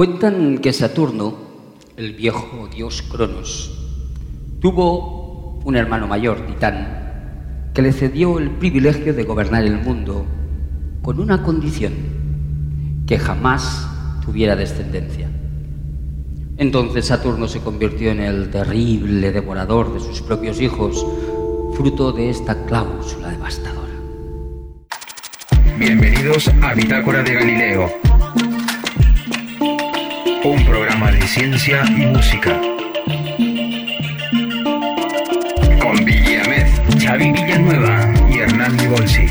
Cuentan que Saturno, el viejo dios Cronos, tuvo un hermano mayor, Titán, que le cedió el privilegio de gobernar el mundo con una condición, que jamás tuviera descendencia. Entonces Saturno se convirtió en el terrible devorador de sus propios hijos, fruto de esta cláusula devastadora. Bienvenidos a Bitácora de Galileo, un programa de ciencia y música. Con Villamed, Xavi Villanueva y Hernán Bolsi.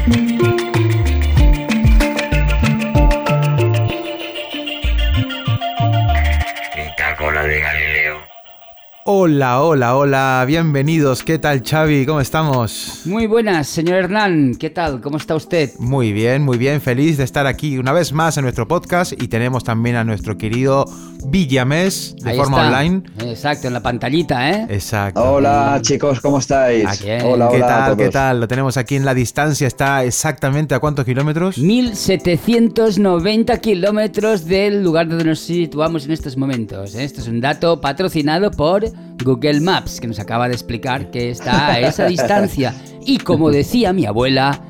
Hola, hola, hola, bienvenidos. ¿Qué tal, Xavi? ¿Cómo estamos? Muy buenas, señor Hernán. ¿Qué tal? ¿Cómo está usted? Muy bien, muy bien. Feliz de estar aquí una vez más en nuestro podcast y tenemos también a nuestro querido Villamés de Ahí forma está. online. Exacto, en la pantallita, ¿eh? Exacto. Hola chicos, ¿cómo estáis? Aquí, ¿eh? Hola, ¿Qué hola a tal? ¿Qué tal? Lo tenemos aquí en la distancia. ¿Está exactamente a cuántos kilómetros? 1790 kilómetros del lugar donde nos situamos en estos momentos. ¿eh? Esto es un dato patrocinado por Google Maps, que nos acaba de explicar que está a esa distancia. Y como decía mi abuela,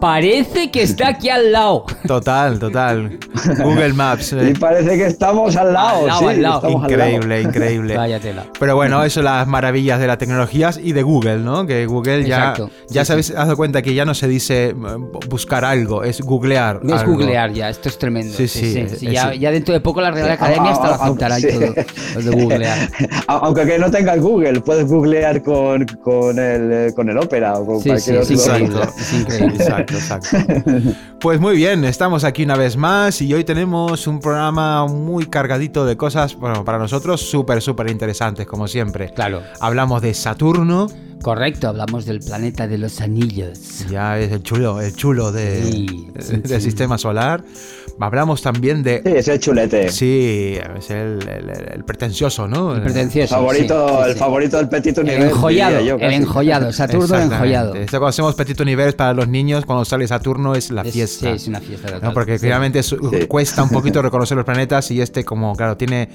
parece que está aquí al lado. Total, total. Google Maps. eh. Y parece que estamos al lado, Al lado, sí, al lado. estamos al lado. Increíble, increíble. Vaya tela. Pero bueno, eso las maravillas de las tecnologías y de Google, ¿no? Que Google ya, Exacto. ya Sí, sabes, sí. has dado cuenta que ya no se dice eh, buscar algo, es googlear. No es algo. googlear ya, esto es tremendo. Sí, sí, ya, es- ya dentro de poco la Real Academia ah, hasta lo ah, aceptará y todo. Lo de googlear. Aunque que no tengas Google, puedes googlear con, con, el, eh, con el Opera o con Sí, sí, cualquier es otro. increíble. Es increíble. Exacto, exacto. Pues muy bien, estamos aquí una vez más y hoy tenemos un programa muy cargadito de cosas, bueno, para nosotros súper, súper interesantes, como siempre. Claro. Hablamos de Saturno, Correcto, hablamos del planeta de los anillos. ya es el chulo, el chulo de, Sí, sí, del sí. sistema solar. Hablamos también de... Sí, ese chulete. Sí, es el, el- el pretencioso, ¿no? El pretencioso. favorito, sí, sí, el sí. favorito del Petit El Universe. enjollado, yo, el enjollado, Saturno el enjollado. Esto cuando hacemos Petit Universe para los niños, cuando sale Saturno es la Es- fiesta. Sí, es una fiesta total. ¿no? Porque Sí. realmente es- cuesta un poquito reconocer los planetas y este como, claro, tiene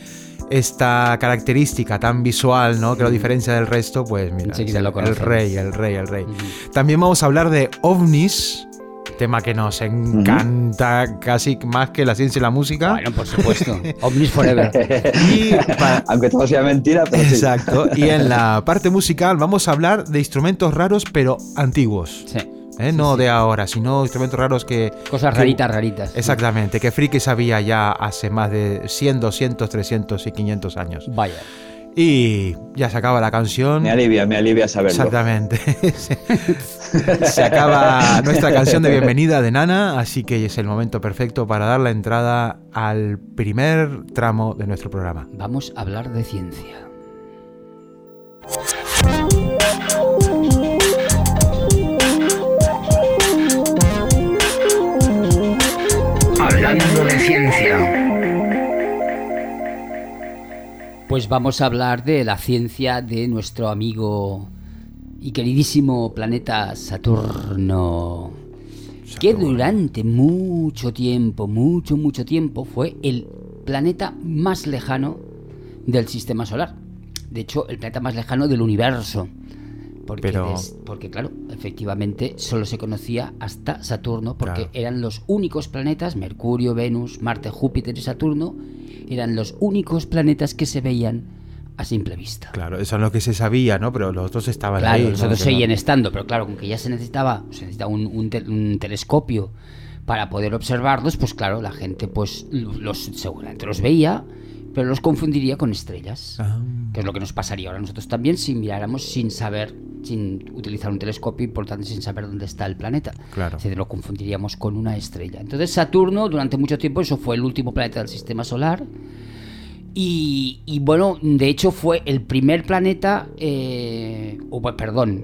esta característica tan visual, ¿no? Que lo diferencia del resto, pues mira, el, rey, el rey, el rey. También vamos a hablar de ovnis, tema que nos encanta casi más que la ciencia y la música. Bueno, por supuesto. Omnis Forever. Y Aunque todo sea mentira, pero sí. Exacto. Y en la parte musical vamos a hablar de instrumentos raros pero antiguos. Sí. ¿Eh? no de ahora, sino instrumentos raros que... Cosas que- raritas, raritas. Exactamente, que frikis había ya hace más de 100, 200, 300 y 500 años. Vaya. Y ya se acaba la canción. Me alivia, me alivia saberlo. Exactamente. se acaba nuestra canción de bienvenida de Nana, así que es el momento perfecto para dar la entrada al primer tramo de nuestro programa. Vamos a hablar de ciencia. Hablando de ciencia. Pues vamos a hablar de la ciencia de nuestro amigo y queridísimo planeta Saturno. Que durante mucho tiempo, mucho, mucho tiempo fue el planeta más lejano del sistema solar. De hecho, el planeta más lejano del universo. Porque, Pero- des- porque claro, efectivamente solo se conocía hasta Saturno, porque Claro. eran los únicos planetas, Mercurio, Venus, Marte, Júpiter y Saturno, eran los únicos planetas que se veían a simple vista. Claro, eso es lo que se sabía, ¿no? Pero los otros estaban Claro, ahí. ¿no? nosotros Que no- seguían estando, pero claro, con que ya se necesitaba, se necesitaba un, un te- un telescopio para poder observarlos, pues claro, la gente pues los, los- seguramente los veía, pero los confundiría con estrellas. Ah. Que es lo que nos pasaría ahora nosotros también si miráramos sin saber, sin utilizar un telescopio y por tanto sin saber dónde está el planeta. Claro. Se lo confundiríamos con una estrella. Entonces Saturno durante mucho tiempo eso fue el último planeta del sistema solar. Y, y, bueno, de hecho fue el primer planeta, eh, o pues, perdón,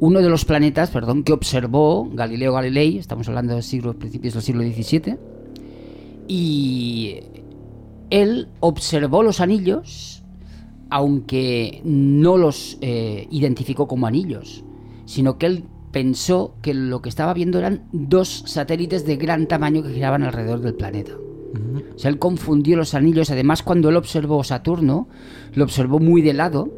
uno de los planetas, perdón, que observó Galileo Galilei, estamos hablando de siglo, principios del siglo XVII, y él observó los anillos, aunque no los eh, identificó como anillos, sino que él pensó que lo que estaba viendo eran dos satélites de gran tamaño que giraban alrededor del planeta. O sea, él confundió los anillos. Además, cuando él observó Saturno, lo observó muy de lado,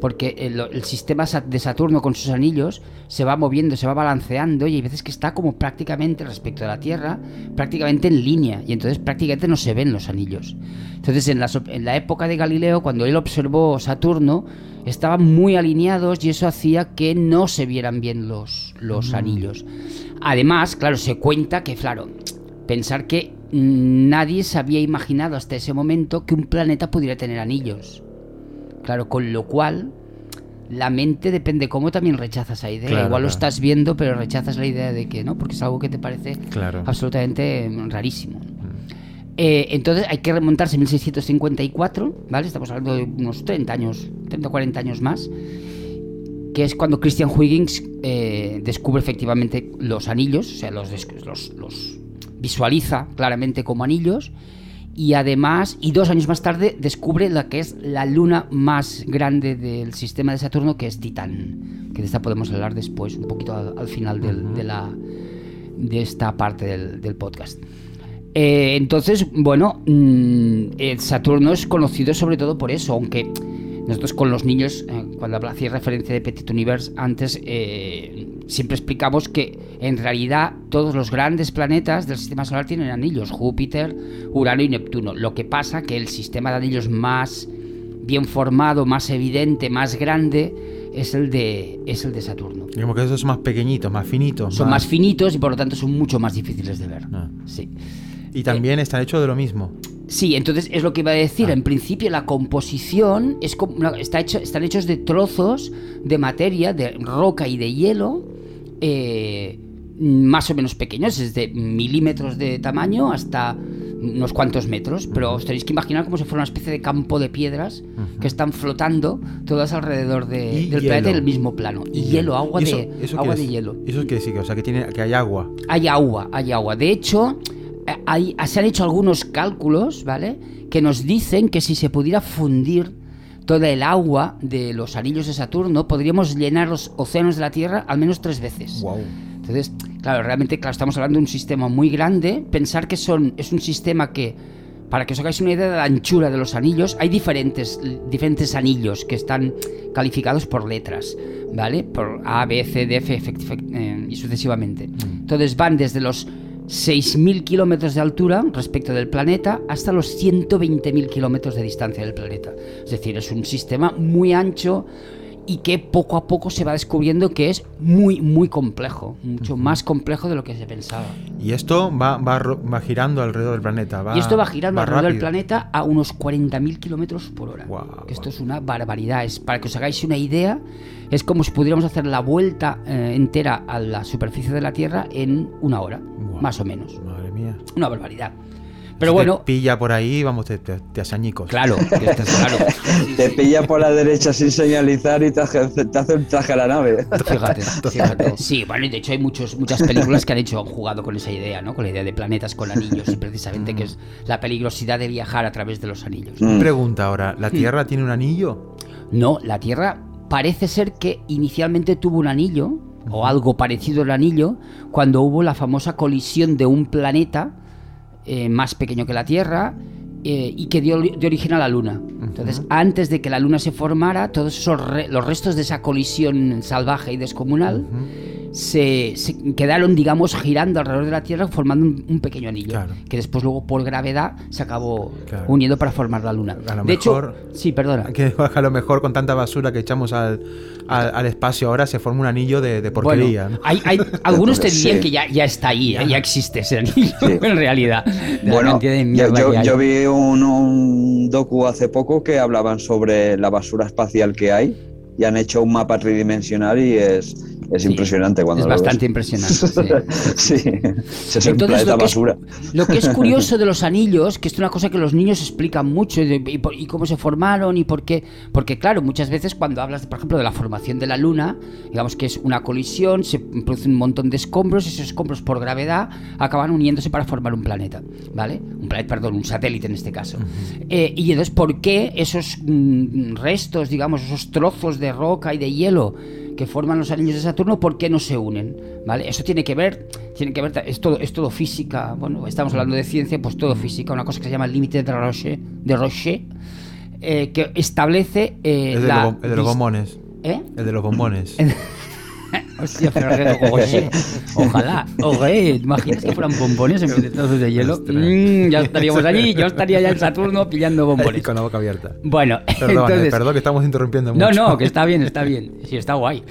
porque el, el sistema de Saturno con sus anillos se va moviendo, se va balanceando, y hay veces que está como prácticamente respecto a la Tierra, prácticamente en línea, y entonces prácticamente no se ven los anillos. Entonces, en la, so- en la época de Galileo, cuando él observó Saturno, estaban muy alineados y eso hacía que no se vieran bien los, los anillos. Además, claro, se cuenta que, claro, pensar que mm, nadie se había imaginado hasta ese momento que un planeta pudiera tener anillos. Claro, con lo cual la mente depende cómo también rechazas esa idea. Claro, Igual lo estás viendo, pero rechazas la idea de que no, porque es algo que te parece Claro. absolutamente mm, rarísimo. Eh, entonces hay que remontarse a 1654, ¿vale? Estamos hablando de unos 30 años, 30 o 40 años más, que es cuando Christian Huygens eh, descubre efectivamente los anillos, o sea, los, los visualiza claramente como anillos, y además, y dos años más tarde, descubre la que es la luna más grande del sistema de Saturno, que es Titán, que de esta podemos hablar después, un poquito al, al final del- de, la, de esta parte del, del podcast. Eh, entonces, bueno, mm, el Saturno es conocido sobre todo por eso, aunque nosotros con los niños, eh, cuando hacía referencia de Petit Universe antes, eh, siempre explicamos que en realidad todos los grandes planetas del sistema solar tienen anillos, Júpiter, Urano y Neptuno. Lo que pasa que el sistema de anillos más bien formado, más evidente, más grande es el de, es el de Saturno. Digamos que esos son más pequeñitos, más finitos. Son más finitos y por lo tanto son mucho más difíciles de ver. Ah. Sí. Y también están hechos de lo mismo. Sí, entonces es lo que iba a decir. Ah. En principio la composición es está hecho, están hechos de trozos de materia, de roca y de hielo, eh, más o menos pequeños, desde milímetros de tamaño hasta unos cuantos metros. Pero os tenéis que imaginar como si fuera una especie de campo de piedras que están flotando todas alrededor de- del planeta en el mismo plano. Y, hielo, agua, ¿Y eso- de, eso agua de es? hielo. ¿Eso quiere decir? que, O sea, que, tiene, que hay agua. Hay agua, hay agua. De hecho, hay- se han hecho algunos cálculos, ¿vale? Que nos dicen que si se pudiera fundir toda el agua de los anillos de Saturno, podríamos llenar los océanos de la Tierra al menos tres veces. Wow. Entonces, claro, realmente, claro, estamos hablando de un sistema muy grande. Pensar que son, es un sistema que, para que os hagáis una idea de la anchura de los anillos, hay diferentes, diferentes anillos que están calificados por letras, ¿vale? Por A, B, C, D, F, F, F, eh, y sucesivamente. Entonces van desde los 6.000 kilómetros de altura respecto del planeta hasta los 120.000 kilómetros de distancia del planeta. Es decir, es un sistema muy ancho y que poco a poco se va descubriendo que es muy, muy complejo, mucho más complejo de lo que se pensaba. Y esto va, va, va girando alrededor del planeta. Va, y esto va girando alrededor del planeta a unos 40.000 kilómetros por hora. Esto es una barbaridad. Es, para que os hagáis una idea, es como si pudiéramos hacer la vuelta eh, entera a la superficie de la Tierra en una hora, más o menos. Madre mía. Una barbaridad. Pero Si bueno, Te pilla por ahí, vamos, te, te, te hace añicos. claro, es claro. Sí, Te sí. pilla por la derecha sin señalizar y te hace, te hace un traje a la nave. Fíjate, fíjate. Sí, bueno, y de hecho hay muchos, muchas películas que han hecho, han jugado con esa idea, ¿no? Con la idea de planetas con anillos, y precisamente que es la peligrosidad de viajar a través de los anillos. Mm. Pregunta ahora, ¿la Tierra tiene un anillo? No, la Tierra parece ser que inicialmente tuvo un anillo, o algo parecido al anillo, cuando hubo la famosa colisión de un planeta eh, más pequeño que la Tierra eh, y que dio origen a la Luna. Entonces, antes de que la Luna se formara, todos esos re- los restos de esa colisión salvaje y descomunal se, se quedaron, digamos, girando alrededor de la Tierra formando un, un pequeño anillo, Claro. que después luego por gravedad se acabó Claro. uniendo para formar la Luna. A lo de mejor- hecho, sí, perdona. Que a lo mejor con tanta basura que echamos al, al, al espacio ahora se forma un anillo de, de porquería. Bueno, ¿no? hay, hay- algunos te dirían Sí. que ya, ya está ahí, ya existe ese anillo, en realidad. Bueno, yo, yo vi un, un docu hace poco que hablaban sobre la basura espacial que hay y han hecho un mapa tridimensional y es, es Sí, impresionante cuando es lo bastante ves. impresionante. sí. sí, es un Entonces, planeta lo que, es, basura. lo que es curioso de los anillos, que es una cosa que los niños explican mucho, y, de- y por- y cómo se formaron y por qué. Porque, claro, muchas veces cuando hablas, por ejemplo, de la formación de la Luna, digamos que es una colisión, se produce un montón de escombros, y esos escombros por gravedad acaban uniéndose para formar un planeta, ¿vale? Un planeta, perdón, un satélite en este caso. Eh, y entonces, ¿por qué esos mm, restos, digamos, esos trozos de roca y de hielo? Que forman los anillos de Saturno, ¿por qué no se unen? ¿Vale? Eso tiene que ver, tiene que ver, es todo, es todo física, bueno, estamos hablando de ciencia, pues todo física, una cosa que se llama el límite de Roche, de Roche eh, que establece eh, Es de, la los el de los bombones. ¿Eh? El de los bombones. Hostia, pero que- oye, ojalá, oye, ¿te imaginas que fueran bombones en vez de trozos de hielo? Mm, ya estaríamos allí, yo estaría ya en Saturno pillando bombones. Con la boca abierta. Bueno, Perdón, eh, perdón que estamos interrumpiendo no, mucho. no, que está bien, está bien. Sí, está guay.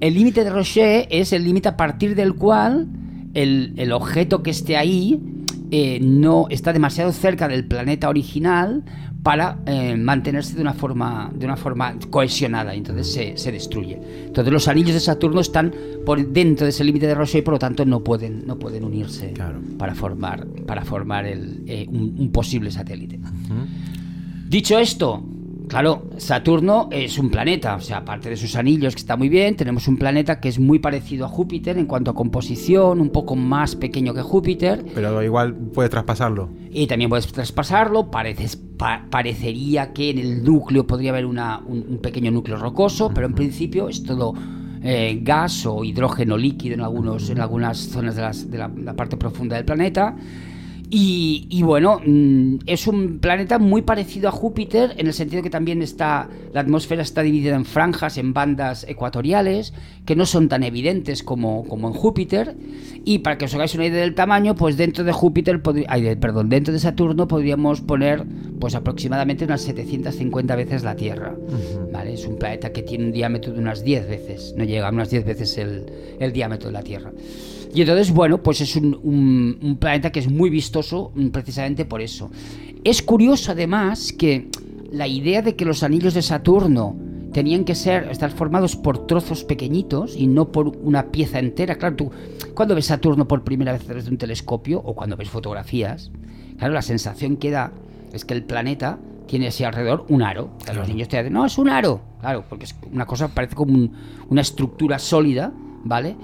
El límite de Roche es el límite a partir del cual el, el objeto que esté ahí eh, no está demasiado cerca del planeta original para eh, mantenerse de una forma de una forma cohesionada y entonces se, se destruye. Entonces los anillos de Saturno están por dentro de ese límite de Roche y por lo tanto no pueden no pueden unirse Claro. para formar para formar el, eh, un- un posible satélite. Dicho esto, claro, Saturno es un planeta, o sea, aparte de sus anillos, que está muy bien, tenemos un planeta que es muy parecido a Júpiter en cuanto a composición, un poco más pequeño que Júpiter, Pero igual puede traspasarlo. y también puedes traspasarlo, pareces- pa- parecería que en el núcleo podría haber una- un, un pequeño núcleo rocoso, pero en principio es todo eh, gas o hidrógeno líquido en, algunos, en algunas zonas de, las- de la, la parte profunda del planeta. Y, y bueno, mm, es un planeta muy parecido a Júpiter en el sentido que también está la atmósfera está dividida en franjas, en bandas ecuatoriales, que no son tan evidentes como, como en Júpiter. Y para que os hagáis una idea del tamaño, pues dentro de Júpiter, ay, perdón, dentro de Saturno podríamos poner pues aproximadamente unas 750 veces la Tierra. ¿vale? Es un planeta que tiene un diámetro de unas 10 veces, no llega a unas 10 veces el, el diámetro de la Tierra. Y entonces, bueno, pues es un, un- un planeta que es muy vistoso mm, precisamente por eso. Es curioso además que la idea de que los anillos de Saturno tenían que ser estar formados por trozos pequeñitos y no por una pieza entera. Claro, tú cuando ves Saturno por primera vez desde un telescopio o cuando ves fotografías, claro, la sensación que da es que el planeta tiene así alrededor un aro. Los niños te dicen, no, es un aro. Claro, porque es una cosa, parece como un- una estructura sólida, ¿vale?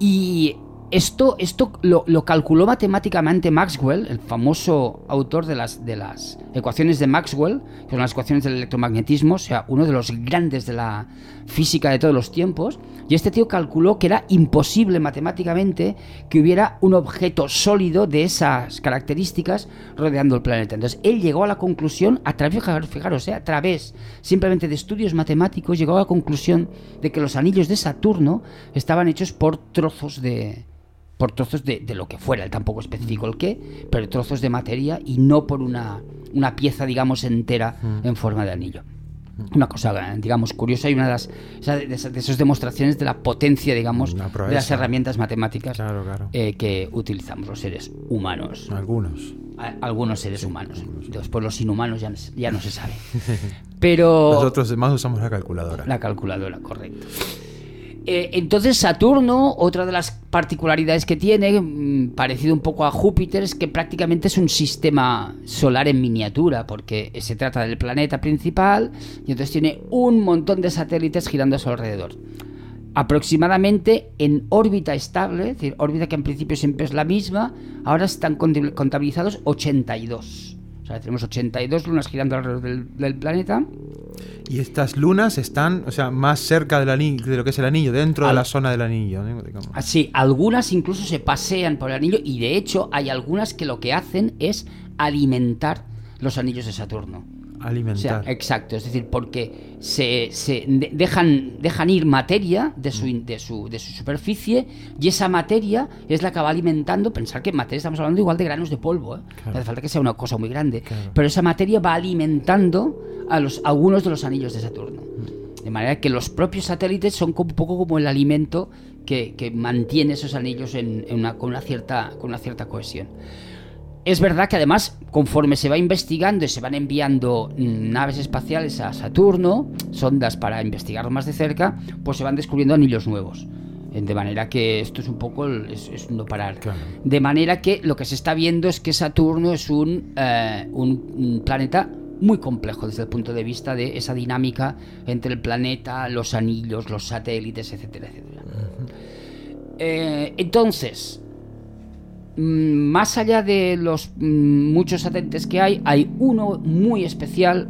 Y esto, esto lo, calculó matemáticamente Maxwell, el famoso autor de las, de las ecuaciones de Maxwell, que son las ecuaciones del electromagnetismo, o sea, uno de los grandes de la física de todos los tiempos. Y este tío calculó que era imposible matemáticamente que hubiera un objeto sólido de esas características rodeando el planeta. Entonces, él llegó a la conclusión, a través, fijar- fijaros, eh, a través simplemente de estudios matemáticos, llegó a la conclusión de que los anillos de Saturno estaban hechos por trozos de, por trozos de, de lo que fuera, él tampoco especificó el qué, pero trozos de materia y no por una, una pieza, digamos, entera en forma de anillo. Una cosa, digamos, curiosa y una de las de esas, de esas demostraciones de la potencia, digamos, de las herramientas matemáticas Claro, claro. eh, que utilizamos los seres humanos. Algunos. A- Algunos seres humanos. Después los inhumanos ya, no se- ya no se sabe. Pero... Nosotros más usamos la calculadora. La calculadora, correcto. Eh, entonces Saturno, otra de las particularidades que tiene, mm, parecido un poco a Júpiter, es que prácticamente es un sistema solar en miniatura, porque se trata del planeta principal y entonces tiene un montón de satélites girando a su alrededor. Aproximadamente en órbita estable, es decir, órbita que en principio siempre es la misma, ahora están contabil- contabilizados 82. Sea, tenemos 82 lunas girando alrededor del- del planeta. Y estas lunas están, o sea, más cerca del anillo, de lo que es el anillo, dentro de la zona del anillo. Digamos. Así, algunas incluso se pasean por el anillo y de hecho hay algunas que lo que hacen es alimentar los anillos de Saturno. O sea, Alimentar. exacto, es decir, porque se, se de- dejan, dejan ir materia de su, de, su, de su superficie y esa materia es la que va alimentando, pensar que materia estamos hablando igual de granos de polvo, ¿eh? no hace falta que sea una cosa muy grande, Claro. pero esa materia va alimentando a los, algunos de los anillos de Saturno. De manera que los propios satélites son como- un poco como el alimento que, que mantiene esos anillos en, en una, con, una cierta, con una cierta cohesión. Es verdad que además, conforme se va investigando y se van enviando naves espaciales a Saturno, sondas para investigarlo más de cerca, pues se van descubriendo anillos nuevos. De manera que esto es un poco el- es, es un no parar. Claro. De manera que lo que se está viendo es que Saturno es un, eh, un- un planeta muy complejo desde el punto de vista de esa dinámica entre el planeta, los anillos, los satélites, etcétera, etcétera. Eh, entonces, más allá de los mm, muchos satélites que hay, hay uno muy especial,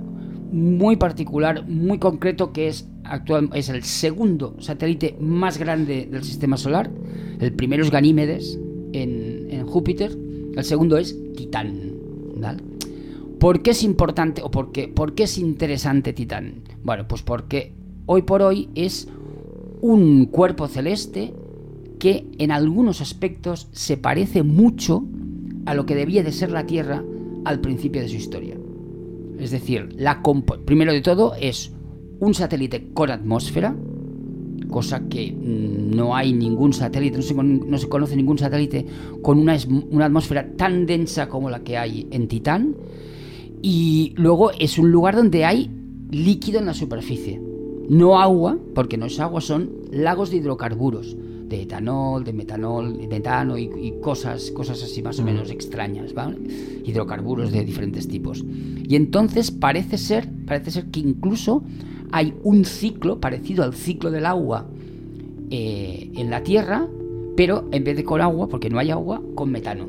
muy particular, muy concreto, que es actual, es el segundo satélite más grande del sistema solar. El primero es Ganímedes en, en Júpiter. El segundo es Titán. ¿Por qué es importante o por qué, por qué es interesante Titán? Bueno, pues porque hoy por hoy es un cuerpo celeste que en algunos aspectos se parece mucho a lo que debía de ser la Tierra al principio de su historia. Es decir, la primero de todo es un satélite con atmósfera, cosa que mm, no hay ningún satélite, no se, con- no se conoce ningún satélite con una, una atmósfera tan densa como la que hay en Titán. Y luego es un lugar donde hay líquido en la superficie. No agua, porque no es agua, son lagos de hidrocarburos, de etanol, de metanol, de metano y, y cosas, cosas así más o menos extrañas, ¿vale? Hidrocarburos de diferentes tipos. Y entonces parece ser, parece ser que incluso hay un ciclo parecido al ciclo del agua eh, en la Tierra, pero en vez de con agua, porque no hay agua, con metano.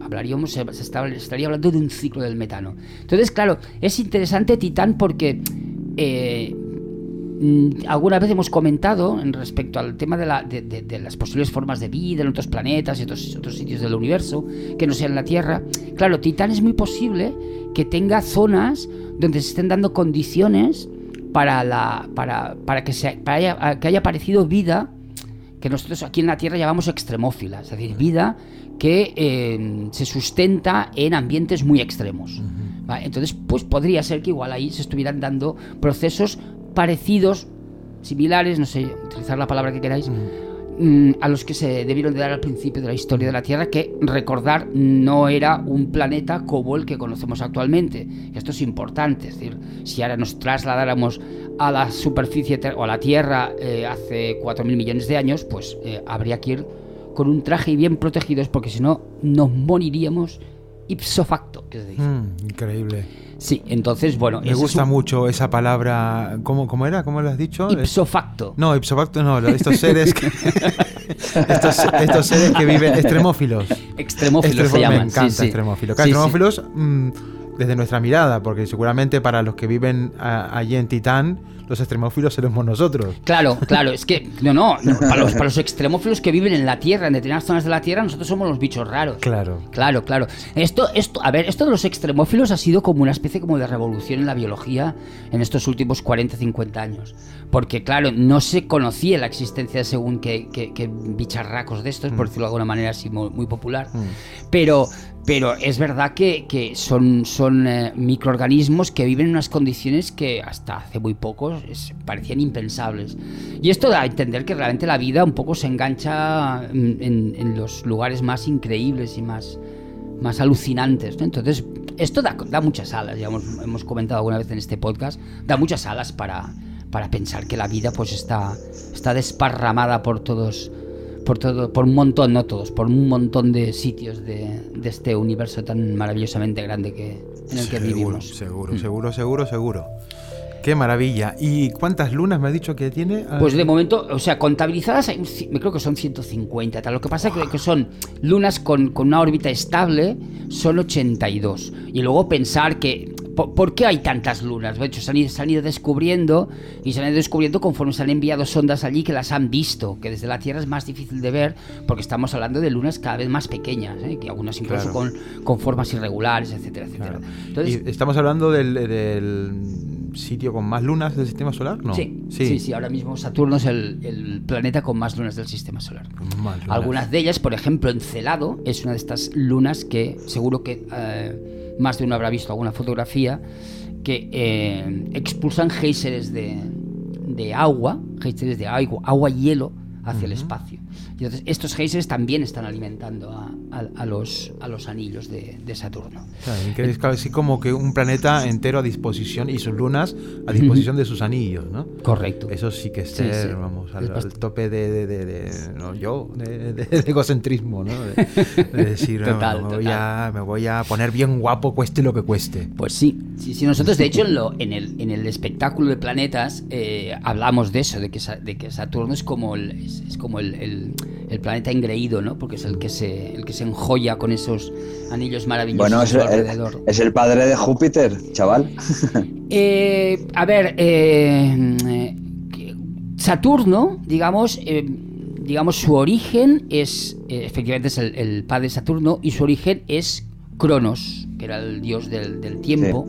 Hablaríamos, se, se está- se estaría hablando de un ciclo del metano. Entonces, claro, es interesante Titán porque eh, mm, alguna vez hemos comentado en respecto al tema de, la- de- de- de las posibles formas de vida en otros planetas y otros, otros sitios del universo que no sean la Tierra. Claro, Titán es muy posible que tenga zonas donde se estén dando condiciones para, la, para, para, que, se, para haya- que haya aparecido vida que nosotros aquí en la Tierra llamamos extremófila, es decir, vida que eh, se sustenta en ambientes muy extremos. ¿vale? Entonces, pues podría ser que igual ahí se estuvieran dando procesos parecidos, similares, no sé, utilizar la palabra que queráis, mm, a los que se debieron de dar al principio de la historia de la Tierra, que recordar no era un planeta como el que conocemos actualmente. Esto es importante, es decir, si ahora nos trasladáramos a la superficie o a la Tierra eh, hace 4.000 millones de años, pues eh, habría que ir con un traje y bien protegidos, porque si no, nos moriríamos ipso facto, que se dice. Mm, increíble. Sí, entonces, bueno, Me es gusta un mucho esa palabra. ¿Cómo, cómo era? ¿Cómo lo has dicho? ipso facto. No, ipso facto no, estos seres que, estos, estos seres que viven extremófilos. Extremófilos Extremo- se llaman. Me encanta sí, sí. extremófilo. Claro, Sí, sí. extremófilos mm, desde nuestra mirada, porque seguramente para los que viven a- allí en Titán, los extremófilos seremos nosotros. Claro, claro, es que, no, no, no, para los, para los extremófilos que viven en la Tierra, en determinadas zonas de la Tierra, nosotros somos los bichos raros. Claro. Claro, claro. Esto, esto, a ver, esto de los extremófilos ha sido como una especie como de revolución en la biología en estos últimos 40, 50 años. Porque, claro, no se conocía la existencia de según qué, qué- qué bicharracos de estos, por decirlo de alguna manera así muy, muy popular. Pero, pero es verdad que, que son, son eh, microorganismos que viven en unas condiciones que hasta hace muy poco es- parecían impensables. Y esto da a entender que realmente la vida un poco se engancha en, en- en los lugares más increíbles y más, más alucinantes. ¿no? Entonces, esto da, da muchas alas, ya hemos, hemos comentado alguna vez en este podcast, da muchas alas para, para pensar que la vida pues está, está desparramada por todos por todo, por un montón, no todos, por un montón de sitios de, de este universo tan maravillosamente grande que, en el que seguro, vivimos. seguro, Mm. seguro, seguro, seguro. Qué maravilla. ¿Y cuántas lunas me has dicho que tiene? Pues de momento, o sea, contabilizadas, hay creo que son 150. Tal. Lo que pasa es que, que son lunas con, con una órbita estable, son 82. Y luego pensar que, ¿por, por qué hay tantas lunas? De hecho, se han, ido, se han ido descubriendo y se han ido descubriendo conforme se han enviado sondas allí que las han visto, que desde la Tierra es más difícil de ver porque estamos hablando de lunas cada vez más pequeñas, ¿eh? que algunas incluso Claro. con, con formas irregulares, etcétera, etcétera. Claro. Entonces, ¿Y ¿Estamos hablando del, del sitio con más lunas del sistema solar? No. Sí, sí, sí, ahora mismo Saturno es el, el planeta con más lunas del sistema solar. Algunas de ellas, por ejemplo, Encelado es una de estas lunas que seguro que eh, más de uno habrá visto alguna fotografía que eh, expulsan géiseres de, de agua, géiseres de agua, agua y hielo hacia el espacio. Y entonces estos géiseres también están alimentando a, a- a los, a los anillos de, de Saturno. Claro, es casi como que un planeta entero a disposición y sus lunas a disposición de sus anillos, ¿no? Correcto. Eso sí que es ser, sí. vamos, al, al tope de, de- de- de- no, yo, de, egocentrismo, ¿no? De, de decir, no, Total, me, voy total. a, me voy a poner bien guapo, cueste lo que cueste. Pues sí, sí, sí. Nosotros, de hecho, en, lo, en, el, en el espectáculo de planetas eh, hablamos de eso, de que, Sa- de que Saturno es como el, es, es como el, el- el planeta engreído, ¿no? Porque es el que se, el que se enjolla con esos anillos maravillosos Bueno, es el, alrededor. es el padre de Júpiter, chaval. Eh, a ver, eh, eh, Saturno, digamos, eh, digamos, su origen es, efectivamente es el, el padre de Saturno, y su origen es Cronos, que era el dios del, del tiempo,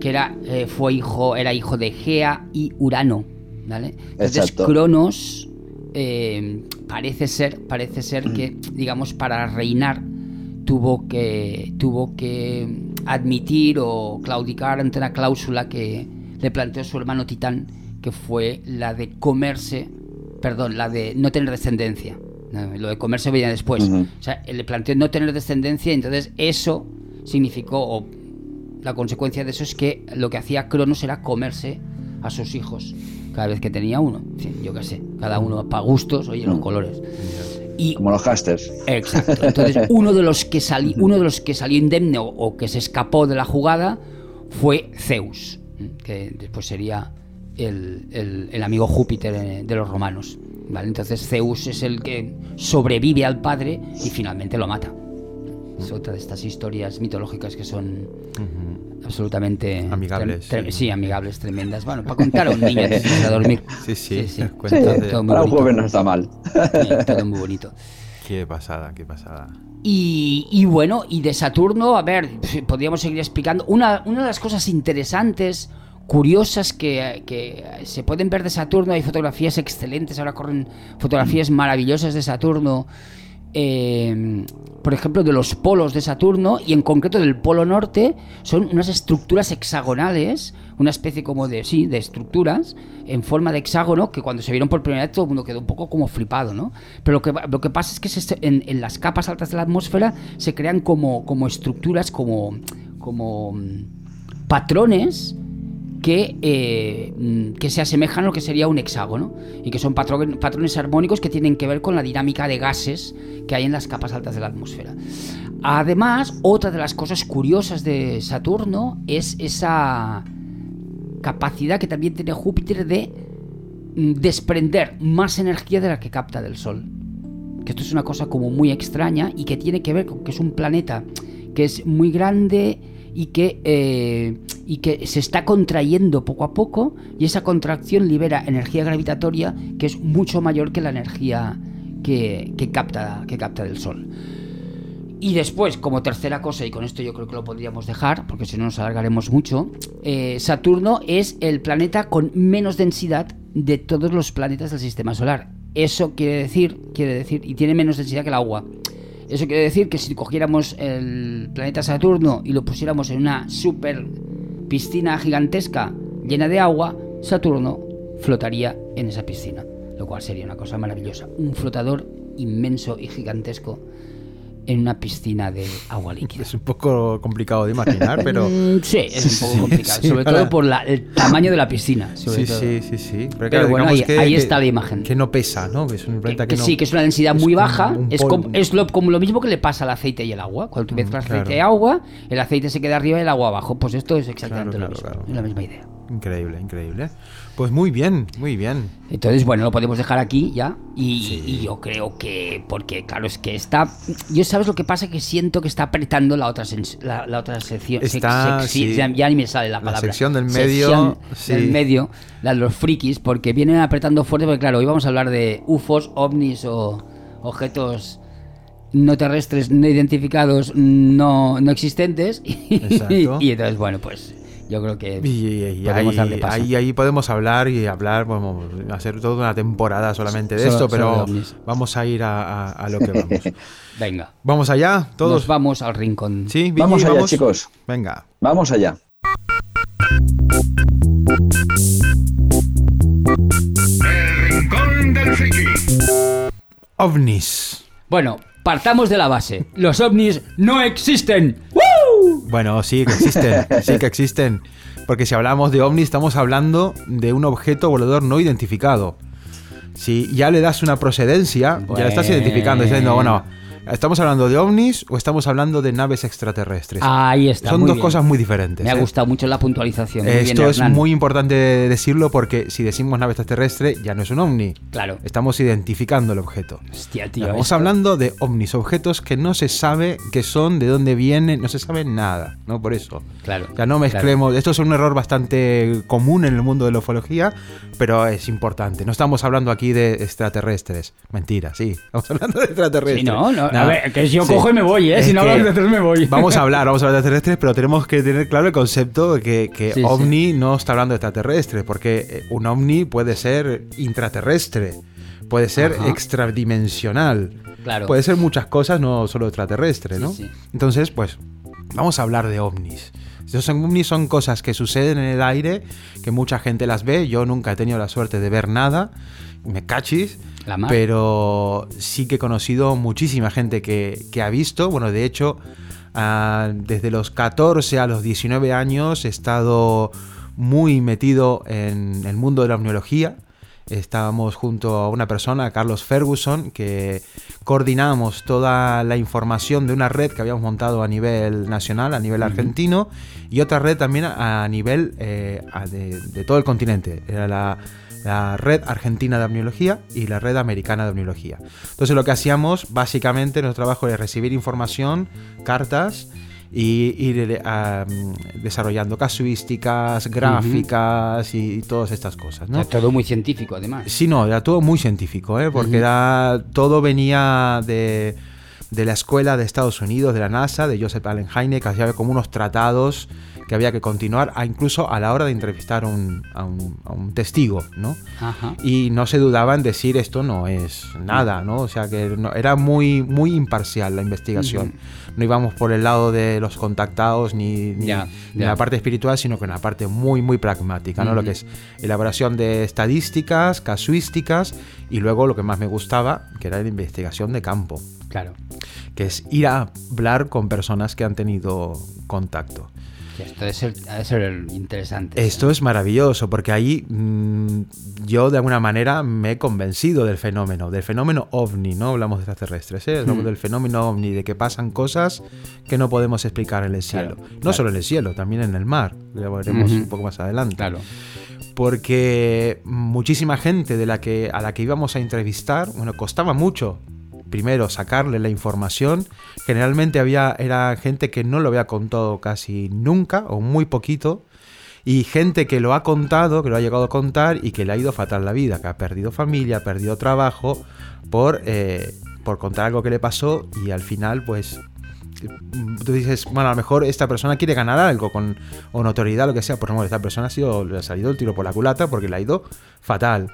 que era, fue hijo, era hijo de Gea y Urano, ¿vale? Entonces Exacto. Cronos eh, parece ser, parece ser que, digamos, para reinar tuvo que, tuvo que admitir o claudicar ante una cláusula que le planteó su hermano Titán, que fue la de comerse, perdón, la de no tener descendencia. No, Lo de comerse venía después. O sea, le planteó no tener descendencia, entonces eso significó, o la consecuencia de eso es que lo que hacía Cronos era comerse a sus hijos cada vez que tenía uno. Yo qué sé, cada uno para gustos, oye, los colores. Y Como los hasters. Exacto. Entonces, uno de los que salió, uno de los que salió indemne o, o que se escapó de la jugada fue Zeus, que después sería el, el- el amigo Júpiter eh, de los romanos. ¿vale? Entonces Zeus es el que sobrevive al padre y finalmente lo mata. Es otra de estas historias mitológicas que son absolutamente Amigables, sí. sí, amigables, tremendas. Bueno, para contar a un niño antes de dormir. Sí, sí, Sí, cuentos de- todo muy para un jueves no está mal. Sí, todo muy bonito. Qué pasada, qué pasada. Y, y bueno, y de Saturno, a ver, podríamos seguir explicando. Una, una de las cosas interesantes, curiosas que, que se pueden ver de Saturno, hay fotografías excelentes, ahora corren fotografías maravillosas de Saturno. Eh, por ejemplo, de los polos de Saturno y en concreto del polo norte, son unas estructuras hexagonales, una especie como de, sí, de estructuras en forma de hexágono que cuando se vieron por primera vez todo el mundo quedó un poco como flipado, ¿no? Pero lo que, lo que pasa es que en, en las capas altas de la atmósfera se crean como, como estructuras, como, como mm, patrones que, eh, mm, que se asemejan a lo que sería un hexágono y que son patro- patrones armónicos que tienen que ver con la dinámica de gases que hay en las capas altas de la atmósfera. Además, otra de las cosas curiosas de Saturno es esa capacidad que también tiene Júpiter de mm, desprender más energía de la que capta del Sol. Que esto es una cosa como muy extraña y que tiene que ver con que es un planeta que es muy grande y que, eh, y que se está contrayendo poco a poco y esa contracción libera energía gravitatoria que es mucho mayor que la energía que, que capta, que capta del Sol. Y después, como tercera cosa, y con esto yo creo que lo podríamos dejar, porque si no nos alargaremos mucho, eh, Saturno es el planeta con menos densidad de todos los planetas del sistema solar. Eso quiere decir, quiere decir, y tiene menos densidad que el agua. Eso quiere decir que si cogiéramos el planeta Saturno y lo pusiéramos en una super piscina gigantesca llena de agua, Saturno flotaría en esa piscina, lo cual sería una cosa maravillosa. Un flotador inmenso y gigantesco en una piscina de agua líquida. Es un poco complicado de imaginar, pero... Mm, sí, es un poco complicado, sí, sobre todo por la- el tamaño de la piscina. sobre Sí, todo. sí, sí, sí. Pero, Pero bueno, ahí- ahí está la imagen. Que no pesa, ¿no? Que es un Que, que que, no... sí, que es una densidad es muy baja. un Es, polvo. como, es lo, como lo mismo que le pasa al aceite y el agua. Cuando tú mezclas claro. aceite y agua, el aceite se queda arriba y el agua abajo. Pues esto es exactamente Claro, lo claro, mismo. Es la misma idea. Increíble, increíble. Pues muy bien, muy bien. Entonces, bueno, lo podemos dejar aquí ya. Y, Sí. y yo creo que, porque claro, es que está. Yo sabes lo que pasa, que siento que está apretando la otra, la, la otra sección. sec- Está, sec- sí. ya, ya ni me sale la La palabra. sección del medio, Sección sí. del medio, la de los frikis, porque vienen apretando fuerte, porque claro, hoy vamos a hablar de UFOs, ovnis o objetos no terrestres, no identificados, no, no existentes. Exacto. y entonces, bueno, pues yo creo que Y, y- y podemos ahí, darle paso. ahí, ahí podemos hablar y hablar, vamos a hacer toda una temporada solamente de Solo- esto, pero vamos a ir a, a- a lo que vamos. Venga, ¿Vamos allá? ¿Todos? nos vamos al rincón. ¿Sí? Vigi, Vamos allá, chicos. Venga. Vamos allá. El Rincón del Friki. OVNIs. Bueno, partamos de la base. Los ovnis no existen. Bueno, sí que existen, sí que existen. Porque si hablamos de ovni, estamos hablando de un objeto volador no identificado. Si ya le das una procedencia, ya lo estás identificando, diciendo, bueno, ¿Estamos hablando de ovnis o estamos hablando de naves extraterrestres? Ahí está. Son dos bien. cosas muy diferentes. Me ha ¿eh? gustado mucho la puntualización. Muy Esto bien, es Hernán. muy importante decirlo porque si decimos nave extraterrestre ya no es un ovni. Claro. Estamos identificando el objeto. Hostia, tío. Estamos esto- hablando de ovnis, objetos que no se sabe qué son, de dónde vienen, no se sabe nada, ¿no? Por eso. Claro. O sea, no mezclemos. Esto es un error bastante común en el mundo de la ufología, pero es importante. No estamos hablando aquí de extraterrestres. Mentira, sí. Estamos hablando de extraterrestres. Sí, no, no. A ver, que si yo Sí. cojo y me voy, ¿eh? Es Si no hablas de tres me voy. Vamos a hablar, vamos a hablar de extraterrestres, pero tenemos que tener claro el concepto de que, que Sí, sí. ovni no está hablando de extraterrestre, porque eh, un ovni puede ser intraterrestre, puede ser Ajá. extradimensional, Claro. puede ser muchas cosas, no solo extraterrestre, ¿no? sí. Entonces, pues, vamos a hablar de ovnis. Son- ovnis son cosas que suceden en el aire, que mucha gente las ve. Yo nunca he tenido la suerte de ver nada. Me cachis. La mar. Pero sí que he conocido muchísima gente que, que ha visto. Bueno, de hecho, ah, desde los 14 a los 19 años he estado muy metido en el mundo de la omniología. Estábamos junto a una persona, Carlos Ferguson, que coordinamos toda la información de una red que habíamos montado a nivel nacional, a nivel argentino, y otra red también a, nivel eh, de, de todo el continente. Era la, la red argentina de omniología y la red americana de omniología. Entonces lo que hacíamos, básicamente, nuestro trabajo era recibir información, cartas, y ir ah, desarrollando casuísticas, gráficas y, y todas estas cosas. ¿no? Es todo muy científico, además. Sí, no, era todo muy científico, ¿eh? porque era, todo venía de, de la escuela de Estados Unidos, de la NASA, de Joseph Allen Hynek, que hacía como unos tratados que había que continuar, a incluso a la hora de entrevistar a un, a un- a un testigo, ¿no? Ajá. Y no se dudaba en decir esto no es nada, ¿no? O sea que no- era muy, muy imparcial la investigación. No íbamos por el lado de los contactados ni, ni, ni ya. la parte espiritual, sino con la parte muy, muy pragmática, ¿no? Lo que es elaboración de estadísticas, casuísticas y luego lo que más me gustaba, que era la investigación de campo, Claro. que es ir a hablar con personas que han tenido contacto. Esto debe ser interesante. Esto es maravilloso porque ahí mm, yo de alguna manera me he convencido del fenómeno, del fenómeno ovni, no hablamos de extraterrestres, ¿eh? hablamos Mm. del fenómeno ovni, de que pasan cosas que no podemos explicar en el cielo. Claro, no claro. solo en el cielo, también en el mar, lo veremos un poco más adelante. Claro. Porque muchísima gente de la que, a la que íbamos a entrevistar, bueno, costaba mucho primero sacarle la información. Generalmente había, era gente que no lo había contado casi nunca o muy poquito. Y gente que lo ha contado, que lo ha llegado a contar y que le ha ido fatal la vida, que ha perdido familia, ha perdido trabajo por, eh, por contar algo que le pasó y al final pues tú dices, bueno, a lo mejor esta persona quiere ganar algo con o notoriedad, lo que sea, por ejemplo, esta persona ha sido, le ha salido el tiro por la culata porque le ha ido fatal.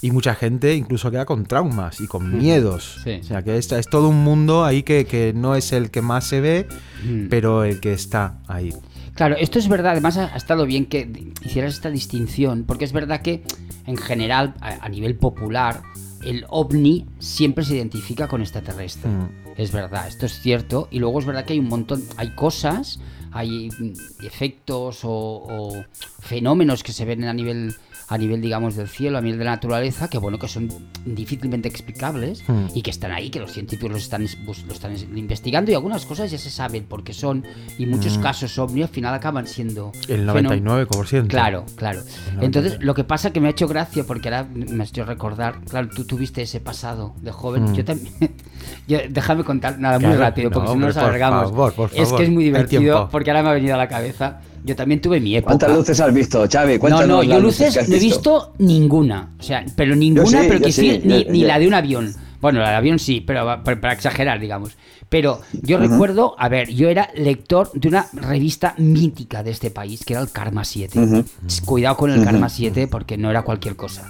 Y mucha gente incluso queda con traumas y con miedos. Sí. O sea, que es, es todo un mundo ahí que, que no es el que más se ve, Mm. pero el que está ahí. Claro, esto es verdad. Además, ha, estado bien que hicieras esta distinción, porque es verdad que, en general, a, a nivel popular, el ovni siempre se identifica con extraterrestre. Mm. Es verdad, esto es cierto. Y luego es verdad que hay un montón, hay cosas, hay mm, efectos o, o fenómenos que se ven a nivel a nivel digamos del cielo, a nivel de la naturaleza, que bueno, que son difícilmente explicables Hmm. y que están ahí, que los científicos los están, bus- lo están investigando y algunas cosas ya se saben por qué son y muchos casos ovni al final acaban siendo. El fenó- 99%. Claro, claro. Entonces, lo que pasa que me ha hecho gracia, porque ahora me hecho recordar, claro, tú tuviste ese pasado de joven, Mm. yo también. yo- déjame contar nada muy Claro, rápido, porque no, si no nos por alargamos. favor, por Es favor, que es muy divertido, porque ahora me ha venido a la cabeza. Yo también tuve mi época. ¿Cuántas luces has visto, Xavi? No, no, yo luces no he visto ninguna. O sea, pero ninguna, sí, pero que sí, ni, la de un avión. Bueno, la de avión sí, pero para, para exagerar, digamos. Pero yo recuerdo, a ver, yo era lector de una revista mítica de este país, que era el Karma 7. Ujú. Cuidado con el Karma 7, porque no era cualquier cosa.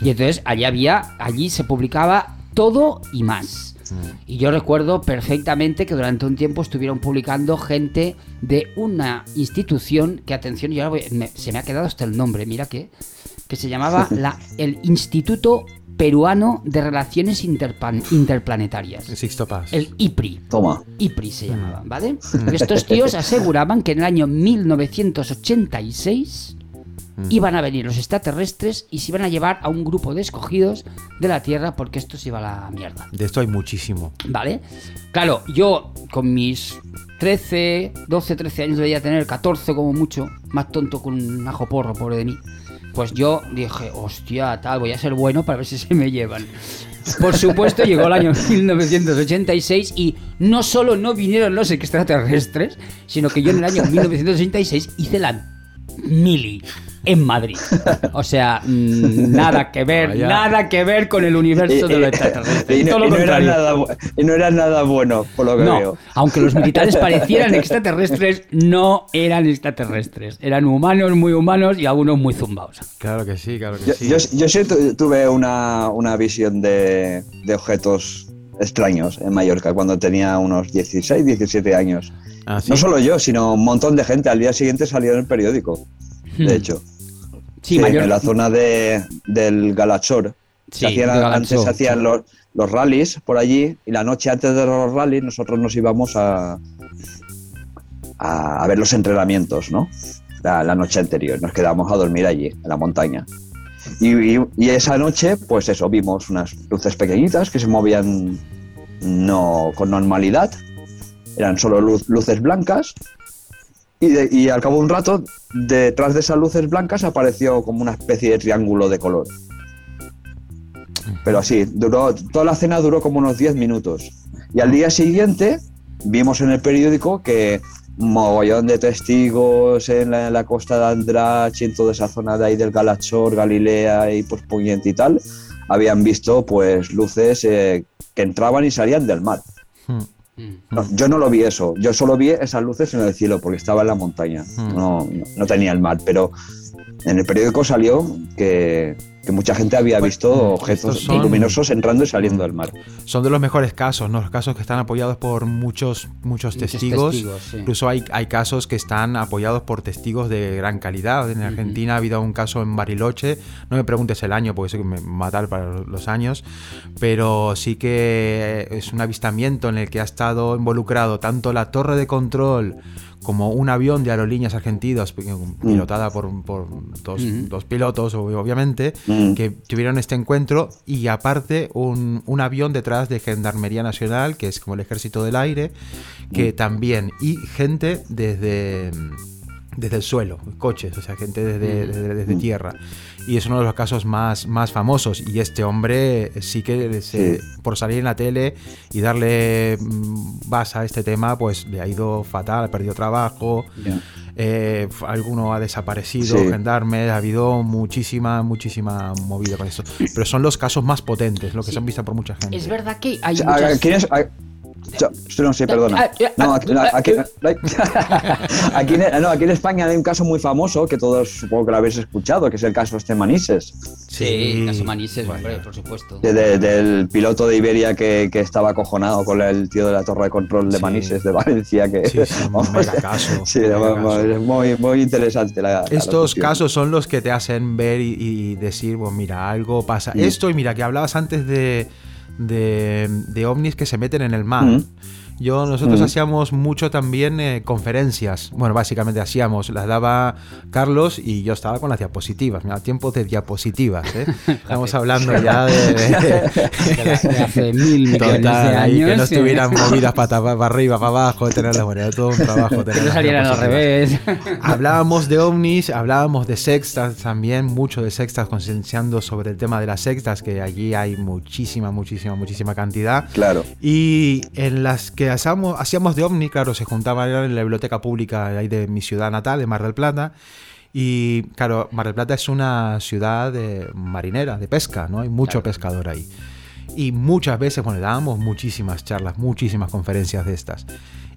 Y entonces allí había, allí se publicaba todo y más. Y yo recuerdo perfectamente que durante un tiempo estuvieron publicando gente de una institución que, atención, yo ahora voy- me- se me ha quedado hasta el nombre, mira que, que se llamaba la, el Instituto Peruano de Relaciones Interpan- Interplanetarias. El Sixto Paz. El IPRI. Toma. IPRI se llamaban, ¿vale? Estos tíos aseguraban que en el año 1986 iban a venir los extraterrestres y se iban a llevar a un grupo de escogidos de la Tierra porque esto se iba a la mierda. De esto hay muchísimo. ¿Vale? Claro, yo con mis 13, 12, 13 años debería tener, 14 como mucho, más tonto con un ajo porro, pobre de mí. Pues yo dije, hostia, tal, voy a ser bueno para ver si se me llevan. Por supuesto, llegó el año 1986 y no solo no vinieron los extraterrestres, sino que yo en el año 1986 hice la mili en Madrid. O sea, mm, nada que ver, Vaya. nada que ver con el universo de los extraterrestres. y, no, todo lo y no era nada, bu- y no era nada bueno, por lo que No, veo. aunque los militares parecieran extraterrestres, no eran extraterrestres. Eran humanos, muy humanos y algunos muy zumbaos. Claro que sí, claro que Yo, sí. yo, yo sí tuve una, una visión de, de objetos extraños en Mallorca cuando tenía unos 16, 17 años. Ah, ¿sí? No solo yo, sino un montón de gente. Al día siguiente salió en el periódico, Hmm. de hecho. Sí, Sí, mayor- en la zona de, del Galachor. Sí, Se hacían- de Galachor, antes se hacían los, los rallies por allí y la noche antes de los rallies nosotros nos íbamos a, a, a ver los entrenamientos, ¿no? La, la noche anterior. Nos quedamos a dormir allí, en la montaña. Y, y- y esa noche, pues eso, vimos unas luces pequeñitas que se movían no con normalidad. Eran solo luces blancas. Y, al cabo de un rato, detrás de esas luces blancas apareció como una especie de triángulo de color. Pero así, duró, toda la cena duró como unos 10 minutos. Y al día siguiente vimos en el periódico que un mogollón de testigos en la, costa de Andratx y en toda esa zona de ahí del Galachor, Galilea y pues y tal, habían visto pues luces eh, que entraban y salían del mar. Hmm. No, yo no lo vi eso, yo solo vi esas luces en el cielo porque estaba en la montaña, no, no- no tenía el mar, pero en el periódico salió que, que mucha gente había visto objetos son- luminosos entrando y saliendo del mar. Son de los mejores casos, ¿no? Los casos que están apoyados por muchos, muchos Muchos testigos. testigos, sí. Incluso hay, hay casos que están apoyados por testigos de gran calidad. En Argentina ha habido un caso en Bariloche. No me preguntes el año porque sé que me matar para los años. Pero sí que es un avistamiento en el que ha estado involucrado tanto la torre de control como un avión de aerolíneas argentinos pilotada por, por dos, dos pilotos, ob- obviamente, Mm. que tuvieron este encuentro y aparte un, un avión detrás de Gendarmería Nacional, que es como el ejército del aire, que también, y gente desde, desde el suelo, coches, o sea, gente desde, desde, desde tierra. Y es uno de los casos más, más famosos. Y este hombre sí que se- por salir en la tele y darle mm, base a este tema, pues le ha ido fatal, ha perdido trabajo. Eh, alguno ha desaparecido, Sí. gendarmes, ha habido muchísima, muchísima movida con esto. Pero son los casos más potentes, los que Sí. se han visto por mucha gente. Es verdad que hay O sea, muchas... ¿a- no, sí, perdona. No, aquí, aquí- aquí en, no, aquí en España hay un caso muy famoso que todos supongo que lo habéis escuchado, que es el caso este Manises, Sí, caso Manises, hombre, por supuesto. de- de- del piloto de Iberia que, que estaba acojonado con el tío de la torre de control de Sí. Manises de Valencia. Que, Sí, sí, un mega caso, Sí, mega vamos, caso. es muy, muy interesante la, Estos casos son los que te hacen ver y, y decir, bueno, mira, algo pasa. Mm. Esto, y mira, que hablabas antes de, de, de ovnis que se meten en el mar. Yo, nosotros Mm. hacíamos mucho también eh, conferencias. Bueno, básicamente hacíamos, las daba Carlos y yo estaba con las diapositivas. Mira, tiempo de diapositivas, ¿eh? Estamos hablando ya de... De la- de hace mil millones de Total, ahí años. que no estuvieran movidas para, para arriba, para abajo, tenerlas, bueno, todo un trabajo. Que no salieran al revés. Hablábamos de ovnis, hablábamos de sextas también, mucho de sextas, concienciando sobre el tema de las sextas, que allí hay muchísima, muchísima, muchísima cantidad. Claro. Y en las que hacíamos, hacíamos de ovni, claro, se juntaban en la biblioteca pública ahí de mi ciudad natal, de Mar del Plata. Y claro, Mar del Plata es una ciudad de marinera, de pesca, ¿no? Hay mucho Claro. pescador ahí. Y muchas veces, bueno, dábamos muchísimas charlas, muchísimas conferencias de estas.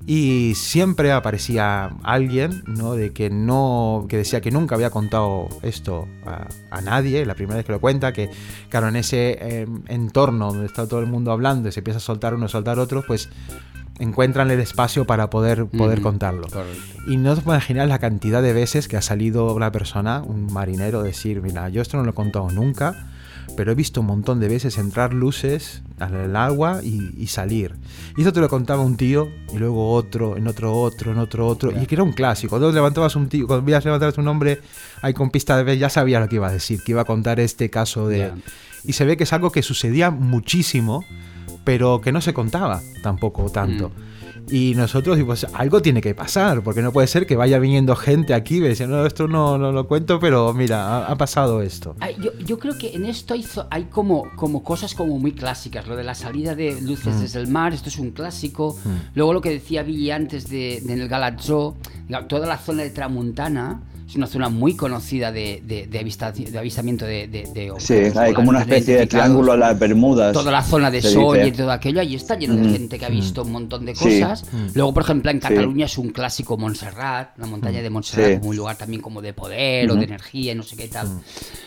Y siempre aparecía alguien, ¿no? De que no, que decía que nunca había contado esto a, a nadie, la primera vez que lo cuenta, que claro, en ese eh, entorno donde está todo el mundo hablando y se empieza a soltar uno, a soltar otro, pues encuentran el espacio para poder, poder Ujú. contarlo. Correcto. Y no te puedes imaginar la cantidad de veces que ha salido una persona, un marinero, decir, mira, yo esto no lo he contado nunca, pero he visto un montón de veces entrar luces al agua y, y salir. Y eso te lo contaba un tío, y luego otro, en otro otro, en otro otro, y que era un clásico. Cuando levantabas un tío, cuando levantar un nombre ahí con pista de vez, ya sabía lo que iba a decir, que iba a contar este caso de... Ya. Y se ve que es algo que sucedía muchísimo, pero que no se contaba tampoco tanto. Mm. Y nosotros, pues algo tiene que pasar, porque no puede ser que vaya viniendo gente aquí y no, esto no, no lo cuento, pero mira, ha, ha pasado esto. Yo, yo creo que en esto hay, hay como, como cosas como muy clásicas. Lo de la salida de luces Mm. desde el mar, esto es un clásico. Luego lo que decía Billy antes de, de en el Galatzó, la- toda la zona de Tramuntana es una zona muy conocida de, de, de avista- de avistamiento de, de, de Sí, hay como una especie de triángulo a las Bermudas. Toda la zona de Soria y todo aquello, ahí está lleno de Mm. gente que ha visto un montón de Sí. cosas. Luego, por ejemplo, en Sí. Cataluña es un clásico Montserrat, la montaña de Montserrat, Sí. como un lugar también como de poder o de energía y no sé qué tal.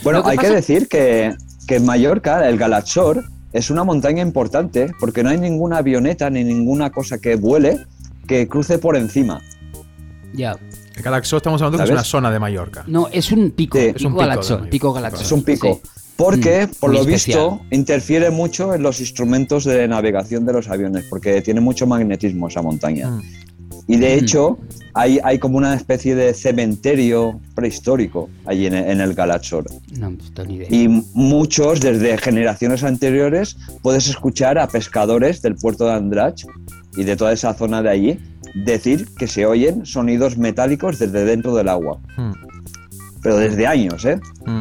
Bueno, que hay pasa- que decir que, que en Mallorca, el Galachor, es una montaña importante porque no hay ninguna avioneta ni ninguna cosa que vuele que cruce por encima. Ya. El Galaxo estamos hablando que es una zona de Mallorca. No, es un pico, Sí. pico, Es un pico pico Galaxo. Es un pico. Sí. Porque, Mm, por lo especial. visto, interfiere mucho en los instrumentos de navegación de los aviones, porque tiene mucho magnetismo esa montaña. Mm. Y de Mm. hecho, hay, hay como una especie de cementerio prehistórico allí en, en el Galachor. No, no tengo ni idea. Y muchos, desde generaciones anteriores, puedes escuchar a pescadores del puerto de Andrach y de toda esa zona de allí decir que se oyen sonidos metálicos desde dentro del agua. Mm. Pero desde años, ¿eh? Mm.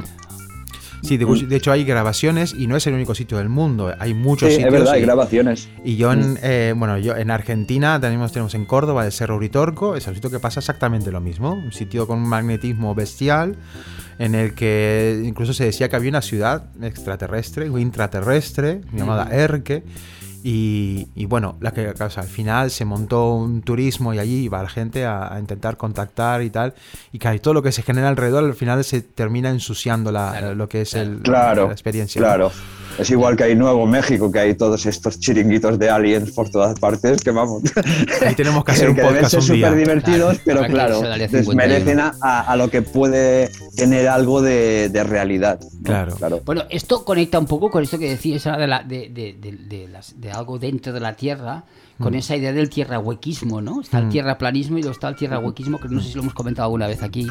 Sí, de, de hecho hay grabaciones y no es el único sitio del mundo. Hay muchos Sí, sitios. es verdad, hay grabaciones. Y yo en, eh, bueno, yo en Argentina tenemos, tenemos en Córdoba el Cerro Uritorco, es un sitio que pasa exactamente lo mismo, un sitio con un magnetismo bestial, en el que incluso se decía que había una ciudad extraterrestre o intraterrestre llamada Erque. Y, y bueno, la que o sea, al final se montó un turismo y allí iba la gente a, a intentar contactar y tal. Y que todo lo que se genera alrededor al final se termina ensuciando la, Claro, lo que es el, Claro, la experiencia. ¿no? Claro. Es igual que hay Nuevo México, que hay todos estos chiringuitos de aliens por todas partes, que vamos. Ahí tenemos que hacer un que deben podcast ser un día. súper divertidos, Claro, pero claro, irse al área 51. desmerecen a, lo que puede tener algo de, de realidad. ¿no? Claro. Bueno, esto conecta un poco con esto que decías ahora de, la, de, de, de- de las- de algo dentro de la Tierra, con esa idea del tierrahuequismo, ¿no? Está el tierraplanismo y luego está el tierrahuequismo, que no sé si lo hemos comentado alguna vez aquí,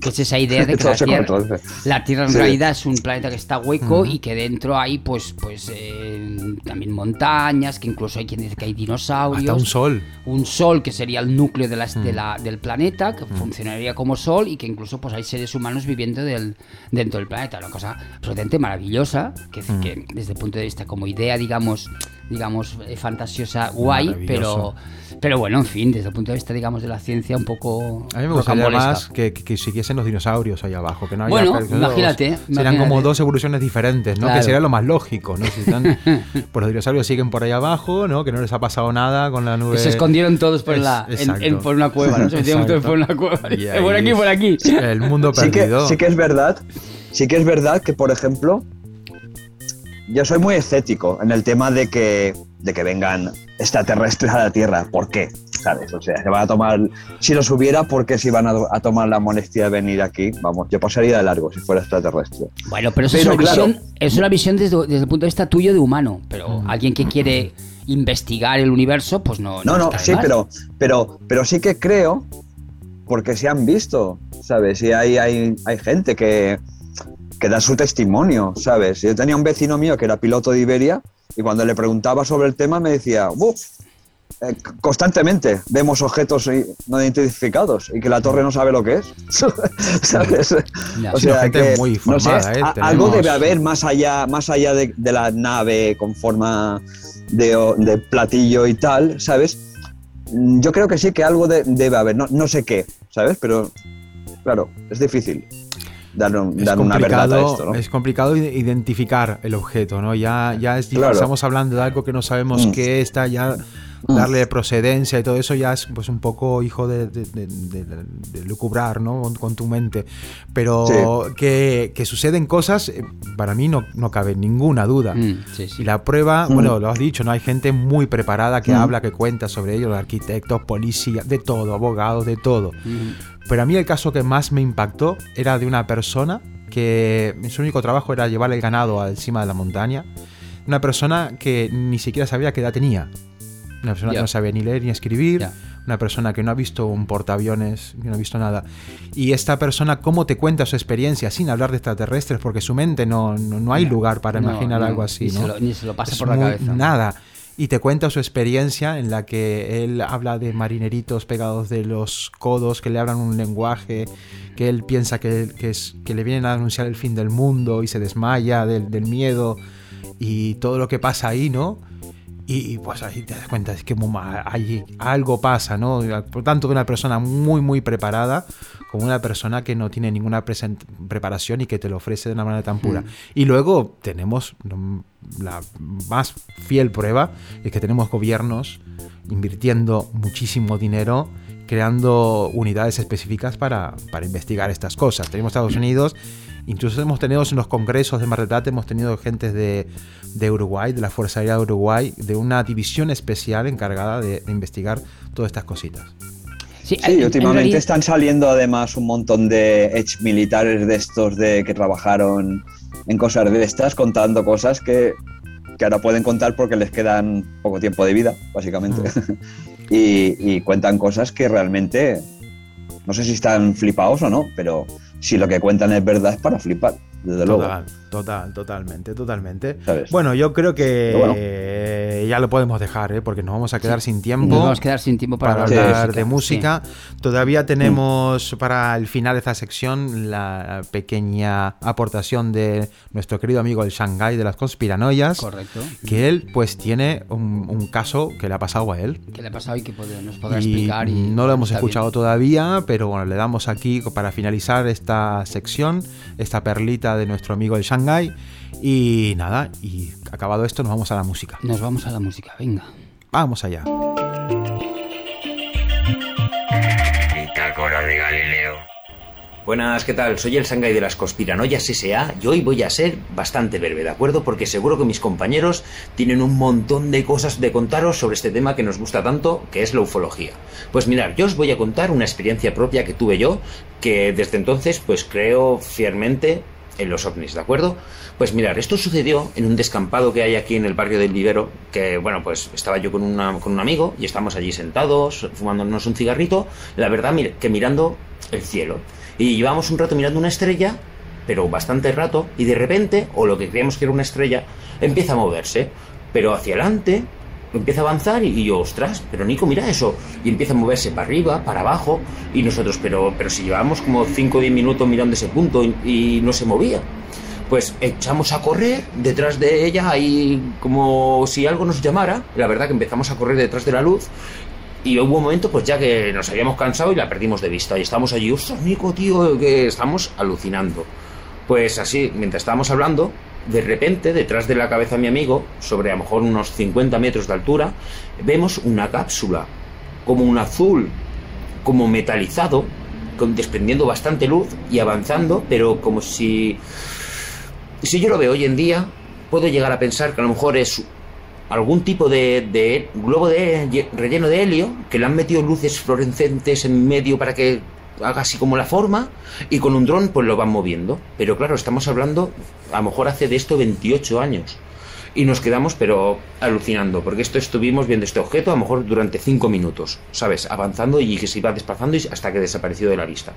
que es esa idea de que la Tierra, la Tierra en Sí. realidad es un planeta que está hueco y que dentro hay, pues, pues eh, también montañas, que incluso hay quien dice que hay dinosaurios. Hasta un sol. un sol que sería el núcleo de las- Mm. de la- del planeta, que funcionaría como sol y que incluso pues hay seres humanos viviendo del, dentro del planeta. Una cosa absolutamente maravillosa, que, Mm. que desde el punto de vista como idea, digamos, digamos eh, fantasiosa, guay, pero, pero bueno, en fin, desde el punto de vista, digamos, de la ciencia, un poco A mí me gustaría más que, que, que siguiesen los dinosaurios ahí abajo. Que no haya Bueno, imagínate, Serían imagínate. como dos evoluciones diferentes, ¿no? Claro. Que sería lo más lógico, ¿no? Si están, pues los dinosaurios siguen por ahí abajo, ¿no? Que no les ha pasado nada con la nube. Que se escondieron todos por, Es- la, en- exacto. en- por una cueva, ¿no? Se metieron todos por una cueva. Y ahí por aquí, por aquí. El mundo Sí que, perdido. sí que es verdad, sí que es verdad que, por ejemplo, yo soy muy escéptico en el tema de que, de que vengan extraterrestres a la Tierra. ¿Por qué? ¿Sabes? O sea, se van a tomar. Si los hubiera, ¿por qué se van a, a tomar la molestia de venir aquí? Vamos, yo pasaría de largo si fuera extraterrestre. Bueno, pero eso es, una claro. visión, es una visión desde, desde el punto de vista tuyo de humano. Pero alguien que quiere investigar el universo, pues no. No, no, de sí, pero, pero, pero sí que creo, porque se han visto, ¿sabes? Y hay, hay, hay gente que, que da su testimonio, ¿sabes? Yo tenía un vecino mío que era piloto de Iberia y cuando le preguntaba sobre el tema me decía, "Buf, eh, constantemente vemos objetos i- no identificados y que la torre no sabe lo que es, ¿sabes? Ya. O sea gente que, muy no sé, informada, ¿eh? Tenemos- algo debe haber más allá, más allá de, de la nave con forma de, platillo y tal, ¿sabes? Mm, Yo creo que sí que algo de- debe haber, no, no sé qué, ¿sabes? Pero claro, es difícil dar, un- es dar una verdad a complicado, esto, ¿no? es complicado ide- identificar el objeto, ¿no? Ya, ya es Claro. estamos hablando de algo que no sabemos Mm. qué está, ya darle procedencia y todo eso ya es pues un poco hijo de, de, de- de- de lucubrar, ¿no? Con, con tu mente. Pero que, que suceden cosas, eh, para mí no, no cabe ninguna duda. Mm, sí, sí. Y la prueba, Mm. bueno, lo has dicho, ¿no? Hay gente muy preparada que Mm. habla, que cuenta sobre ello, arquitectos, policías, de todo, abogados, de todo. Pero a mí el caso que más me impactó era de una persona que su único trabajo era llevar el ganado encima de la montaña. Una persona que ni siquiera sabía qué edad tenía. Una persona que no sabía ni leer ni escribir. Una persona que no ha visto un portaaviones, que no ha visto nada. Y esta persona, ¿cómo te cuenta su experiencia sin hablar de extraterrestres? Porque su mente no, no, no hay lugar para no, imaginar algo así, ni se lo- ni se lo pasa Es por la muy- cabeza. Nada. Y te cuenta su experiencia en la que él habla de marineritos pegados de los codos, que le hablan un lenguaje, que él piensa que, es, que le vienen a anunciar el fin del mundo y se desmaya del miedo y todo lo que pasa ahí, ¿no? Y, y, pues ahí te das cuenta, es que ahí algo pasa, ¿no? Por tanto, una persona muy, muy preparada como una persona que no tiene ninguna preparación y que te lo ofrece de una manera tan pura. Y luego tenemos la más fiel prueba, es que tenemos gobiernos invirtiendo muchísimo dinero creando unidades específicas para, para investigar estas cosas. Tenemos Estados Unidos, incluso hemos tenido en los congresos de Mar del Plata, hemos tenido gente de, de Uruguay, de la Fuerza Aérea de Uruguay, de una división especial encargada de, de investigar todas estas cositas. Sí, Sí, en- en últimamente realidad- están saliendo además un montón de ex militares de estos de que trabajaron en cosas de estas contando cosas que, que ahora pueden contar porque les quedan poco tiempo de vida, básicamente. y, y cuentan cosas que realmente no sé si están flipados o no, pero si lo que cuentan es verdad es para flipar, desde luego. Total, total, totalmente, totalmente. ¿sabes? Bueno, yo creo que bueno. eh, ya lo podemos dejar, ¿eh? porque nos vamos a quedar sin tiempo. Nos vamos a quedar sin tiempo para, para hablar sí, de música. Todavía tenemos para el final de esta sección la pequeña aportación de nuestro querido amigo el Shanghai de las conspiranoias. Correcto. Que él pues tiene un, un caso que le ha pasado a él. ¿Qué le ha pasado y que puede- nos podrá Y explicar? Y, no lo hemos bien. escuchado todavía, pero bueno, le damos aquí para finalizar esta sección, esta perlita de nuestro amigo el Shanghai. Y nada, y acabado esto, nos vamos a la música. Nos vamos a la música, venga. Vamos allá. Bitácora de Galileo. Buenas, ¿qué tal? Soy el Shanghai de las Conspiranoias S.A. y hoy voy a ser bastante breve, ¿de acuerdo? Porque seguro que mis compañeros tienen un montón de cosas de contaros sobre este tema que nos gusta tanto, que es la ufología. Pues mirar, yo os voy a contar una experiencia propia que tuve yo, que desde entonces pues creo fielmente en los ovnis, ¿de acuerdo? Pues mirar, esto sucedió en un descampado que hay aquí en el barrio del Vivero, que bueno, pues estaba yo con, una- con un amigo y estamos allí sentados, fumándonos un cigarrito, la verdad que mirando el cielo. Y llevamos un rato mirando una estrella, pero bastante rato, y de repente, o lo que creíamos que era una estrella, empieza a moverse, pero hacia adelante, empieza a avanzar y, yo, ostras, pero Nico, mira eso. Y empieza a moverse para arriba, para abajo, y nosotros, pero, pero si llevábamos como 5 o 10 minutos mirando ese punto y, y no se movía. Pues echamos a correr detrás de ella, ahí como si algo nos llamara. La verdad que empezamos a correr detrás de la luz. Y hubo un momento, pues ya que nos habíamos cansado y la perdimos de vista. Y estamos allí, ostras, Nico, tío, que estamos alucinando. Pues así, mientras estábamos hablando, de repente, detrás de la cabeza de mi amigo, sobre a lo mejor unos 50 metros de altura, vemos una cápsula, como un azul, como metalizado, con, desprendiendo bastante luz y avanzando, pero como si... Si yo lo veo hoy en día, puedo llegar a pensar que a lo mejor es algún tipo de, de globo de relleno de helio que le han metido luces fluorescentes en medio para que haga así como la forma y con un dron pues lo van moviendo. Pero claro, estamos hablando a lo mejor hace de esto 28 años. Y nos quedamos pero alucinando, porque esto estuvimos viendo este objeto a lo mejor durante 5 minutos, ¿sabes? Avanzando y que se iba desplazando y hasta que desapareció de la vista.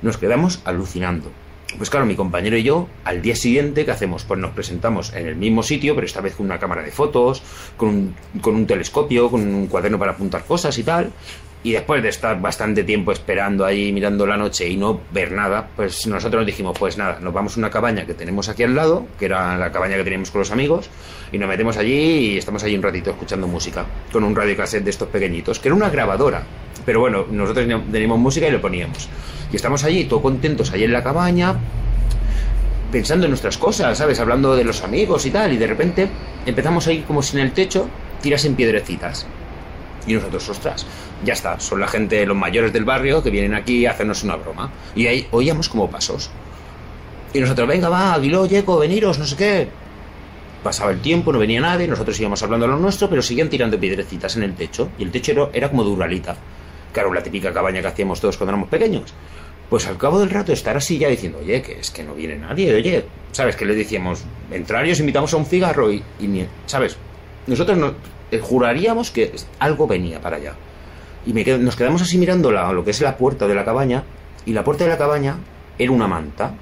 Nos quedamos alucinando. Pues claro, mi compañero y yo, al día siguiente, ¿qué hacemos? Pues nos presentamos en el mismo sitio, pero esta vez con una cámara de fotos, con un, con un telescopio, con un cuaderno para apuntar cosas y tal. Y después de estar bastante tiempo esperando ahí, mirando la noche y no ver nada, pues nosotros dijimos, pues nada, nos vamos a una cabaña que tenemos aquí al lado, que era la cabaña que teníamos con los amigos, y nos metemos allí y estamos allí un ratito escuchando música, con un radiocassette de estos pequeñitos, que era una grabadora. Pero bueno, nosotros teníamos música y lo poníamos. Y estamos allí, todos contentos, allí en la cabaña, pensando en nuestras cosas, ¿sabes? Hablando de los amigos y tal, y de repente empezamos a ir como si en el techo tirasen piedrecitas. Y nosotros, ostras, ya está, son la gente, los mayores del barrio que vienen aquí a hacernos una broma. Y ahí oíamos como pasos. Y nosotros, venga, va, Aguiló, Yeco, veniros, no sé qué. Pasaba el tiempo, no venía nadie, nosotros íbamos hablando de lo nuestro, pero seguían tirando piedrecitas en el techo. Y el techo era, era como de uralita. Claro, la típica cabaña que hacíamos todos cuando éramos pequeños. Pues al cabo del rato estar así ya diciendo, oye, que es que no viene nadie, oye, ¿sabes? Que le decíamos, entrar y os invitamos a un cigarro y, y ni- ¿sabes? Nosotros no, eh, juraríamos que algo venía para allá. Y me nos quedamos así mirando lo que es la puerta de la cabaña y la puerta de la cabaña era una manta.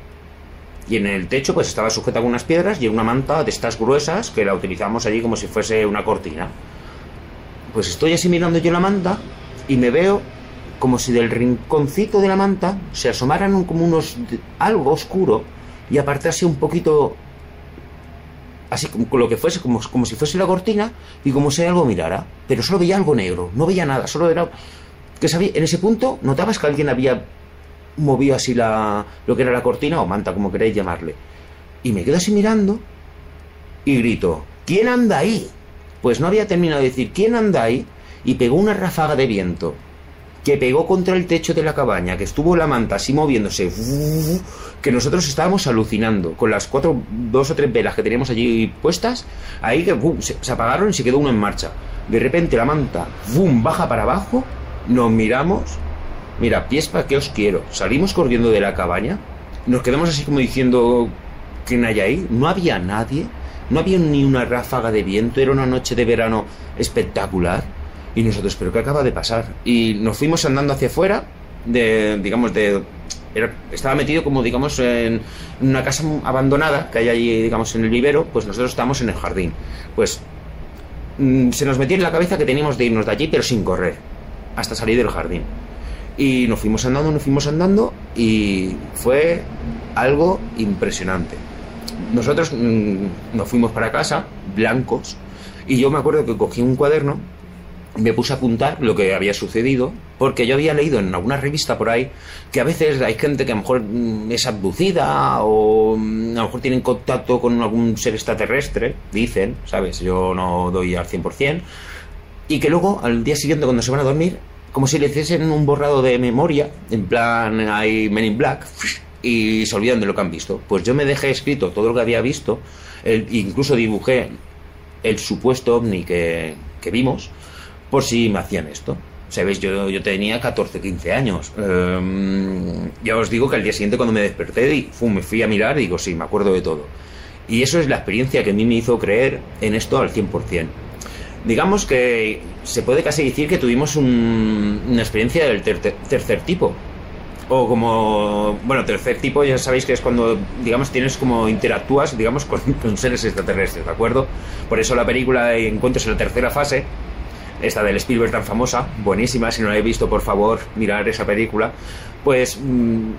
Y en el techo pues estaba sujeta con unas piedras y una manta de estas gruesas que la utilizamos allí como si fuese una cortina. Pues estoy así mirando yo la manta y me veo como si del rinconcito de la manta se asomaran como unos algo oscuro y apartase un poquito así como lo que fuese como, como si fuese la cortina y como si algo mirara. Pero solo veía algo negro no veía nada solo era que sabía en ese punto notabas que alguien había movido así la lo que era la cortina o manta como queréis llamarle. Y me quedo así mirando y grito ¿quién anda ahí? pues no había terminado de decir ¿quién anda ahí? y pegó una ráfaga de viento que pegó contra el techo de la cabaña, que estuvo la manta así moviéndose, que nosotros estábamos alucinando con las cuatro, dos o tres velas que teníamos allí puestas, ahí que se, se apagaron y se quedó uno en marcha. De repente la manta, ¡bum! baja para abajo, nos miramos, mira, pies para os quiero. Salimos corriendo de la cabaña, nos quedamos así como diciendo, ¿quién hay ahí? No había nadie, no había ni una ráfaga de viento, era una noche de verano espectacular. Y nosotros, ¿pero qué acaba de pasar? Y nos fuimos andando hacia afuera, de, digamos, de... era- estaba metido como, digamos, en una casa abandonada que hay allí, digamos, en el vivero, pues nosotros estábamos en el jardín. Pues mm, se nos metió en la cabeza que teníamos de irnos de allí, pero sin correr, hasta salir del jardín. Y nos fuimos andando, nos fuimos andando, y fue algo impresionante. Nosotros mm, nos fuimos para casa, blancos, y yo me acuerdo que cogí un cuaderno me puse a apuntar lo que había sucedido, porque yo había leído en alguna revista por ahí que a veces hay gente que a lo mejor mm, es abducida o mm, a lo mejor tienen contacto con algún ser extraterrestre, dicen, ¿sabes? Yo no doy al 100%, y que luego al día siguiente cuando se van a dormir, como si le hiciesen un borrado de memoria, en plan hay Men in Black, y se olvidan de lo que han visto. Pues yo me dejé escrito todo lo que había visto, el- incluso dibujé el supuesto ovni que, que vimos, por si me hacían esto. Sabéis, yo, yo tenía 14, 15 años. Em, ya os digo que al día siguiente cuando me desperté y me fui a mirar y digo, sí, me acuerdo de todo. Y eso es la experiencia que a mí me hizo creer en esto al 100%. Digamos que se puede casi decir que tuvimos un- una experiencia del ter- ter- tercer tipo. O como, bueno, tercer tipo ya sabéis que es cuando, digamos, tienes como interactúas, digamos, con, seres extraterrestres, ¿de acuerdo? Por eso la película Encuentros en la tercera fase, esta del Spielberg tan famosa, buenísima, si no la habéis visto, por favor, mirar esa película, pues mm,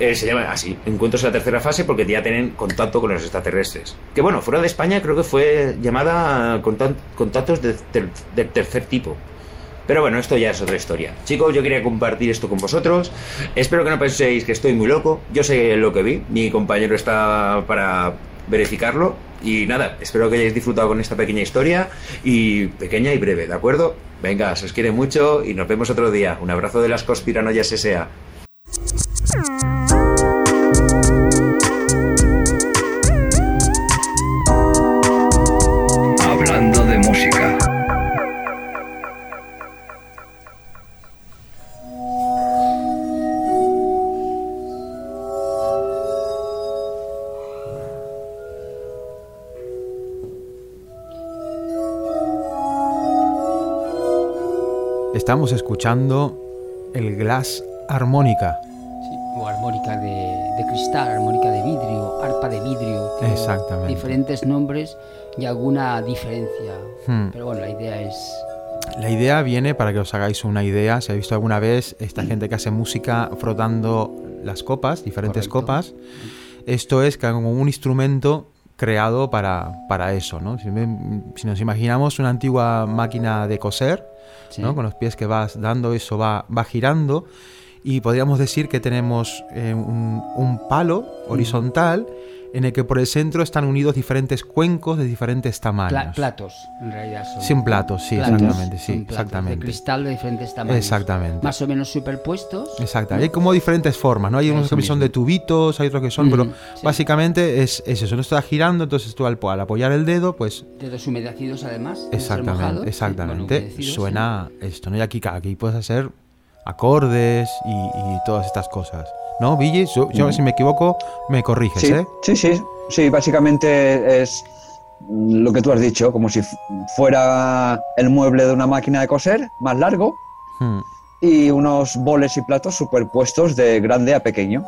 eh, se llama así, Encuentros en la tercera fase, porque ya tienen contacto con los extraterrestres. Que bueno, fuera de España creo que fue llamada contactos de del tercer tipo. Pero bueno, esto ya es otra historia. Chicos, yo quería compartir esto con vosotros. Espero que no penséis que estoy muy loco. Yo sé lo que vi. Mi compañero está para verificarlo. Y nada, espero que hayáis disfrutado con esta pequeña historia. Y pequeña y breve, ¿de acuerdo? Venga, se os quiere mucho y nos vemos otro día. Un abrazo de las conspiranoias S.A. Estamos escuchando el Glass Armónica. Sí, o armónica de, de cristal, armónica de vidrio, arpa de vidrio. tiene Exactamente. Diferentes nombres y alguna diferencia. Hmm. Pero bueno, la idea es. La idea viene para que os hagáis una idea. Si habéis visto alguna vez esta gente que hace música frotando las copas, diferentes Correcto. copas, esto es como un instrumento creado para, para eso. ¿no? Si, si nos imaginamos una antigua máquina de coser, Sí. ¿no? con los pies que vas dando, eso va, va girando. Y podríamos decir que tenemos eh, un, un palo horizontal en el que por el centro están unidos diferentes cuencos de diferentes tamaños. Pla- platos, en realidad son. Sin platos, sí, Platos, exactamente, sí, platos exactamente. De cristal de diferentes tamaños. Exactamente. Más o menos superpuestos. Exacto, hay como diferentes formas, ¿no? Hay unos que son de tubitos, hay otros que son, Mm, pero sí. básicamente es, es eso, no está girando, entonces tú al, al apoyar el dedo, pues Dedos humedecidos además. exactamente, exactamente, bueno, suena esto, ¿no? Y aquí, aquí puedes hacer acordes y, y todas estas cosas. ¿no, Billy? Yo, yo, si me equivoco, me corriges, Sí, ¿eh? sí, sí, sí, básicamente es lo que tú has dicho, como si fu- fuera el mueble de una máquina de coser más largo Hmm. y unos boles y platos superpuestos de grande a pequeño,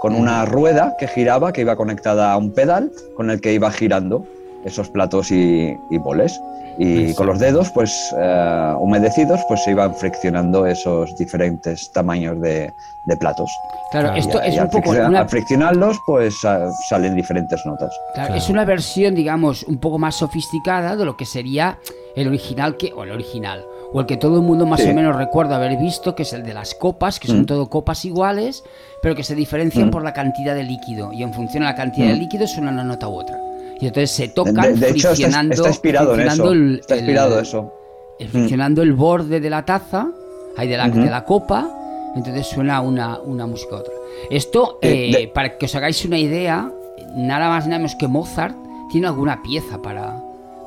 con una rueda que giraba, que iba conectada a un pedal con el que iba girando esos platos y, y boles. Y con los dedos, pues eh, humedecidos, pues se iban friccionando esos diferentes tamaños de, de platos. Claro, Claro, esto Y es al un poco friccionar- una, al friccionarlos, pues sa- salen diferentes notas. claro, Claro. es una versión, digamos, un poco más sofisticada de lo que sería el original que o el original o el que todo el mundo más Sí. o menos recuerda haber visto, que es el de las copas, que son Mm. todo copas iguales, pero que se diferencian Mm. por la cantidad de líquido y en función de la cantidad de Mm. líquido suena una nota u otra. Y entonces se tocan De, de hecho, friccionando, está inspirado en eso. friccionando el- está el- inspirado eso. el- friccionando el borde de la taza, ahí de la, de la copa, entonces suena una, una música u otra. Esto, Eh, eh, de- para que os hagáis una idea, nada más nada menos que Mozart tiene alguna pieza para,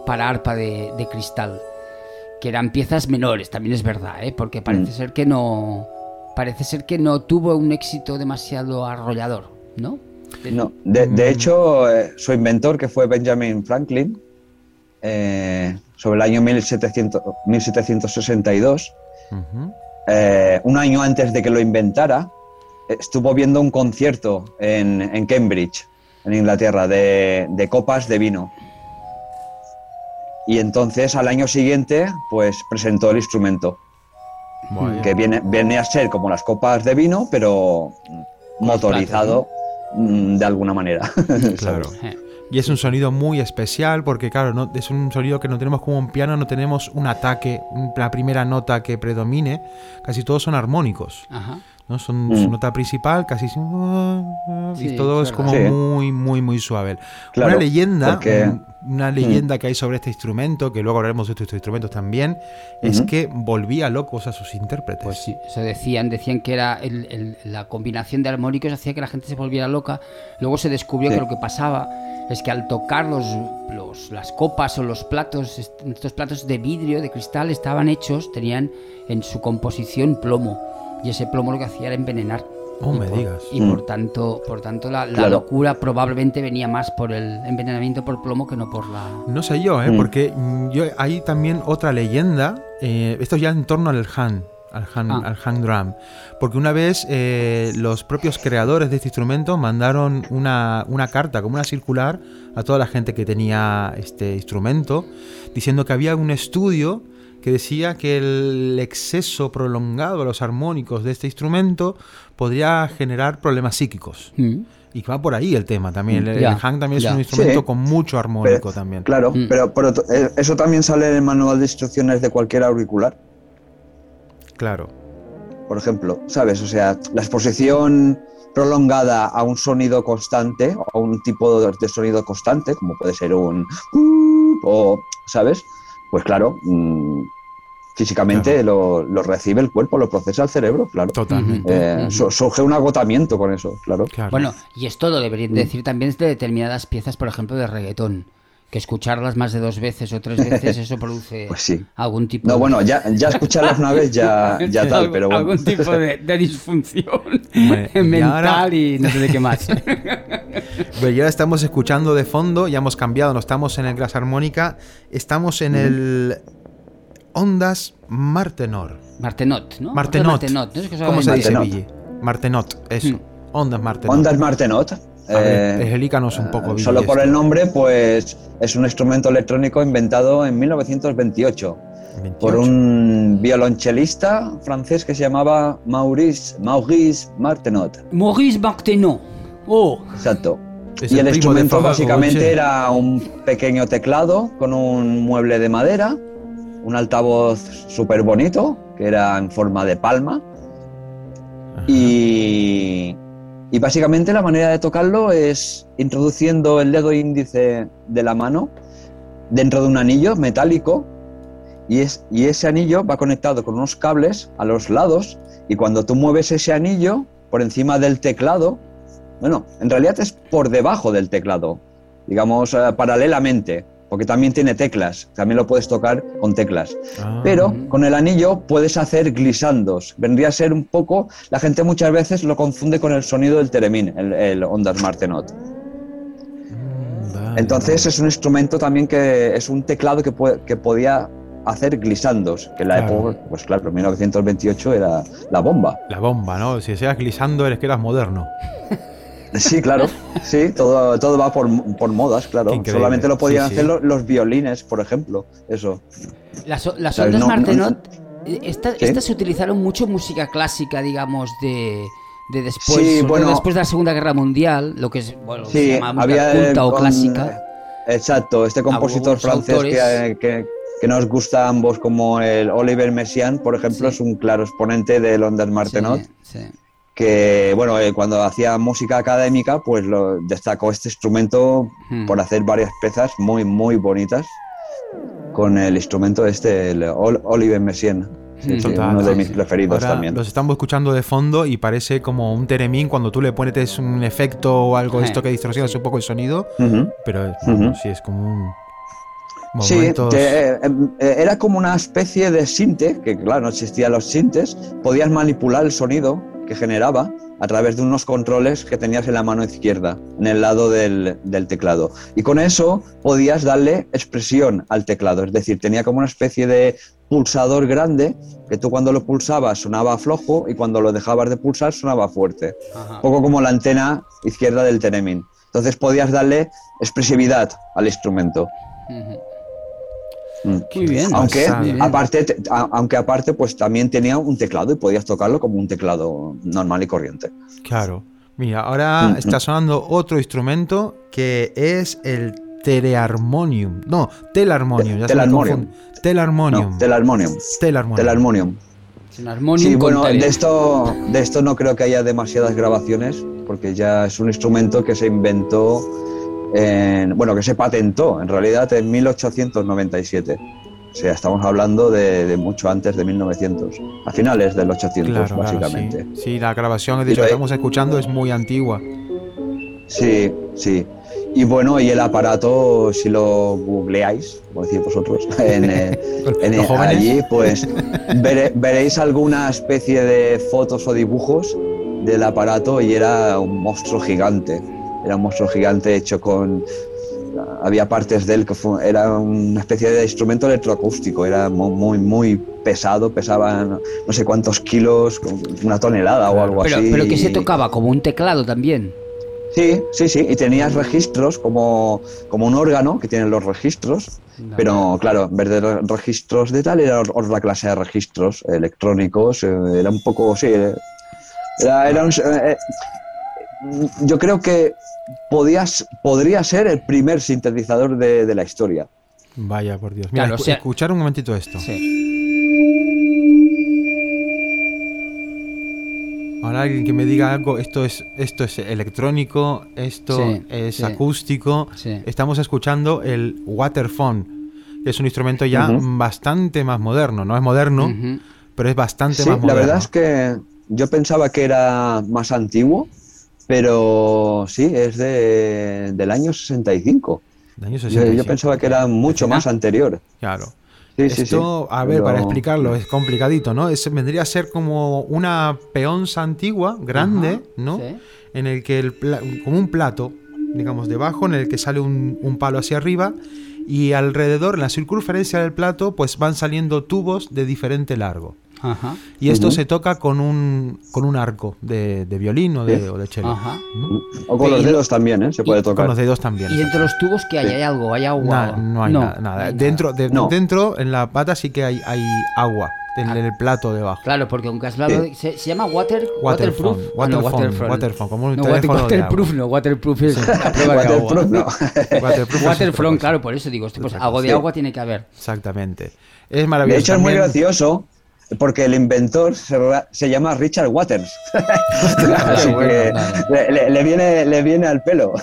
para arpa de, de cristal, que eran piezas menores, también es verdad, ¿eh? porque parece Mm. ser que no parece ser que no tuvo un éxito demasiado arrollador, ¿no? No, de, de hecho, eh, su inventor, que fue Benjamin Franklin, eh, sobre el año 1700 1762, Ujú. eh, un año antes de que lo inventara, estuvo viendo un concierto en, en Cambridge, en Inglaterra, de, de copas de vino. Y entonces al año siguiente, pues presentó el instrumento, Vaya. que viene, viene a ser como las copas de vino, pero motorizado mm, de alguna manera. Claro. Eh, Y es un sonido muy especial porque, claro, no, es un sonido que no tenemos como un piano, no tenemos un ataque, la primera nota que predomine. Casi todos son armónicos. Ajá. ¿No? Son Mm. su nota principal, casi Sí, y todo es es como. Sí. muy, muy, muy suave. Claro, una leyenda, porque- un- una leyenda que hay sobre este instrumento, que luego hablaremos de estos instrumentos también, es que volvía locos a sus intérpretes. Pues sí, eso decían, decían que era el- el- la combinación de armónicos hacía que la gente se volviera loca. Luego se descubrió Sí. que lo que pasaba es que al tocar los, los- las copas o los platos, est- estos platos de vidrio, de cristal, estaban hechos, tenían en su composición plomo. Y ese plomo lo que hacía era envenenar. Oh, y me por, digas. Y Mm. por tanto, por tanto la, la Claro. locura probablemente venía más por el envenenamiento por plomo que no por la... No sé yo, ¿eh? Mm. porque mm, yo, hay también otra leyenda, eh, esto ya en torno al Han, al Han, Ah. al Han Drum, porque una vez eh, los propios creadores de este instrumento mandaron una, una carta, como una circular, a toda la gente que tenía este instrumento, diciendo que había un estudio que decía que el exceso prolongado de los armónicos de este instrumento podría generar problemas psíquicos. Mm. Y va por ahí el tema también. El, Ya, el Han también es un instrumento Sí. con mucho armónico Pero- también. Claro, Mm. pero, eh, eso también sale en el manual de instrucciones de cualquier auricular, Claro. por ejemplo, ¿sabes? O sea, la exposición prolongada a un sonido constante o a un tipo de de sonido constante, como puede ser un o, ¿sabes? Pues claro, mm, físicamente lo, lo recibe el cuerpo, lo procesa el cerebro, claro. Totalmente. Eh, surge un agotamiento con eso, claro. Claro. Bueno, y esto lo deberían decir también de determinadas piezas, por ejemplo, de reggaetón. Que escucharlas más de dos veces o tres veces, eso produce Pues sí. algún tipo No, de... bueno, ya, ya escucharlas una vez ya, ya tal, pero bueno. Algún tipo de, de disfunción y mental ahora- y no sé de qué más. Pero ya estamos escuchando de fondo, ya hemos cambiado, no estamos en el Gras Armónica, estamos en el Ondas Martenor. Martenot, ¿no? Martenot. Martenot, ¿no? Es que ¿Cómo se llama dice, Martenot. Billy? Martenot, eso. Mm. Ondas Martenot. Ondas Martenot. A ver, eh, explícanos un poco, eh, Billy, Solo por esto. el nombre, pues es un instrumento electrónico inventado en 1928 por 28. un violonchelista francés que se llamaba Maurice, Maurice Martenot. Maurice Martenot. Oh, Exacto. Es y el instrumento básicamente era un pequeño teclado con un mueble de madera, un altavoz súper bonito, que era en forma de palma, Ajá. y, y básicamente la manera de tocarlo es introduciendo el dedo índice de la mano dentro de un anillo metálico. Y, es, y ese anillo va conectado con unos cables a los lados. Y cuando tú mueves ese anillo por encima del teclado, bueno, en realidad es por debajo del teclado, digamos eh, paralelamente, porque también tiene teclas, también lo puedes tocar con teclas. Ah. Pero con el anillo puedes hacer glissandos. Vendría a ser un poco, la gente muchas veces lo confunde con el sonido del Teremin, el, el Ondas Martenot. Vale, Entonces es un instrumento también que es un teclado que, puede- que podía hacer glissandos, que en la Claro. época, pues claro, en 1928 era la bomba. La bomba, ¿no? Si seas glisando eres que eras moderno. Sí, claro, sí, todo, todo va por, por modas, claro. Solamente lo podían Sí, hacer lo- los violines, por ejemplo, eso. Las, las ondas no- no- Martenot, eh, esta- ¿Sí? estas se utilizaron mucho en música clásica, digamos, de, de después, bueno. después de la Segunda Guerra Mundial, lo que es, bueno, se Sí, llama música había culta el o con- clásica. Exacto, este compositor francés autores- que, que- que nos gusta a ambos, como el Oliver Messiaen, por ejemplo, Sí. es un claro exponente del Ondas Martenot. Sí, sí. Que bueno, eh, cuando hacía música académica, pues lo destacó este instrumento Hmm. por hacer varias piezas muy, muy bonitas con el instrumento este, el Ol- Oliver Messiaen. Sí, Hmm. sí, uno de sí, mis sí. preferidos Ahora también. Los estamos escuchando de fondo y parece como un teremín cuando tú le pones un efecto o algo de Eh. esto que distorsiona un poco el sonido, pero sí es como un Sí, momentos- te- eh, eh, era como una especie de sinte, que claro, no existían los sintes, podías manipular el sonido que generaba a través de unos controles que tenías en la mano izquierda, en el lado del, del teclado. Y con eso podías darle expresión al teclado, es decir, tenía como una especie de pulsador grande que tú cuando lo pulsabas sonaba flojo y cuando lo dejabas de pulsar sonaba fuerte Ajá. poco como la antena izquierda del Teremin. Entonces podías darle expresividad al instrumento. Muy bien. Aunque Muy bien. aparte, te- a- aunque aparte, pues también tenía un teclado y podías tocarlo como un teclado normal y corriente. Claro. Mira, ahora Mm, está sonando otro instrumento que es el teleharmonium. No, telarmonium. ya Telarmonium. Telarmonium. No, telarmonium. Sí, bueno, de esto, de esto no creo que haya demasiadas grabaciones, porque ya es un instrumento que se inventó, en- bueno, que se patentó en realidad en 1897. O sea, estamos hablando de, de mucho antes de 1900, a finales del 800 Claro, claro, básicamente. sí. Sí, la grabación que estamos escuchando es muy antigua. Sí, sí. Y bueno, y el aparato, si lo googleáis, como decís vosotros, en, eh, en, eh, jóvenes. allí, pues vere- veréis alguna especie de fotos o dibujos del aparato y era un monstruo gigante. Era un monstruo gigante hecho con... Había partes de él que fue- era una especie de instrumento electroacústico, era mu- muy, muy pesado, pesaba no, sé cuántos kilos, una tonelada o algo pero, así. pero que se tocaba como un teclado también. Sí, sí, sí, y tenías registros como, como un órgano que tiene los registros, pero claro, en vez de re- registros de tal, era otra clase de registros electrónicos, eh, era un poco, sí, era, era un... eh, eh, yo creo que podías, podría ser el primer sintetizador de, de la historia. Vaya, por Dios. Mira, Claro, o escu- sea- escuchar un momentito esto. Sí. Ahora alguien que me diga algo, esto es, esto es electrónico, esto Sí, es sí. acústico. Sí. Estamos escuchando el waterphone, que es un instrumento ya bastante más moderno. No es moderno, pero es bastante Sí, más la moderno. verdad es que yo pensaba que era más antiguo, pero sí, es de, del año 65. De año Yo, 65. yo pensaba que era mucho más anterior. Claro. Sí, sí, Esto, sí. a ver, Pero- para explicarlo, es complicadito, ¿no? Es, vendría a ser como una peonza antigua, grande, Ajá, ¿no? sí. En el que el pla- como un plato, digamos, debajo, en el que sale un, un palo hacia arriba y alrededor, en la circunferencia del plato, pues van saliendo tubos de diferente largo. Ajá. Y esto se toca con un, con un arco de, de violín o de, Sí. o de cello. Ajá. O con los dedos también, ¿eh? Se puede Con tocar. los dedos también. Y entre los tubos que hay, Sí. hay algo, hay agua. Na- no hay nada. nada. no hay Dentro, de- No. dentro, en la pata sí que hay, hay agua, en Ah. el plato debajo. Claro, porque aunque has hablado, Sí. se, se llama water, Waterphone, waterproof. Ah, no, como un no, teléfono de waterproof agua. no, waterproof es la prueba de agua. Waterproof, no. Waterproof es otra Waterfront, cosa. claro, por eso digo, pues algo de agua tiene que haber. Exactamente. Es De maravilloso. hecho, es muy gracioso porque el inventor se, se llama Richard Waters. Así bueno, que le, le- le viene, le viene al pelo.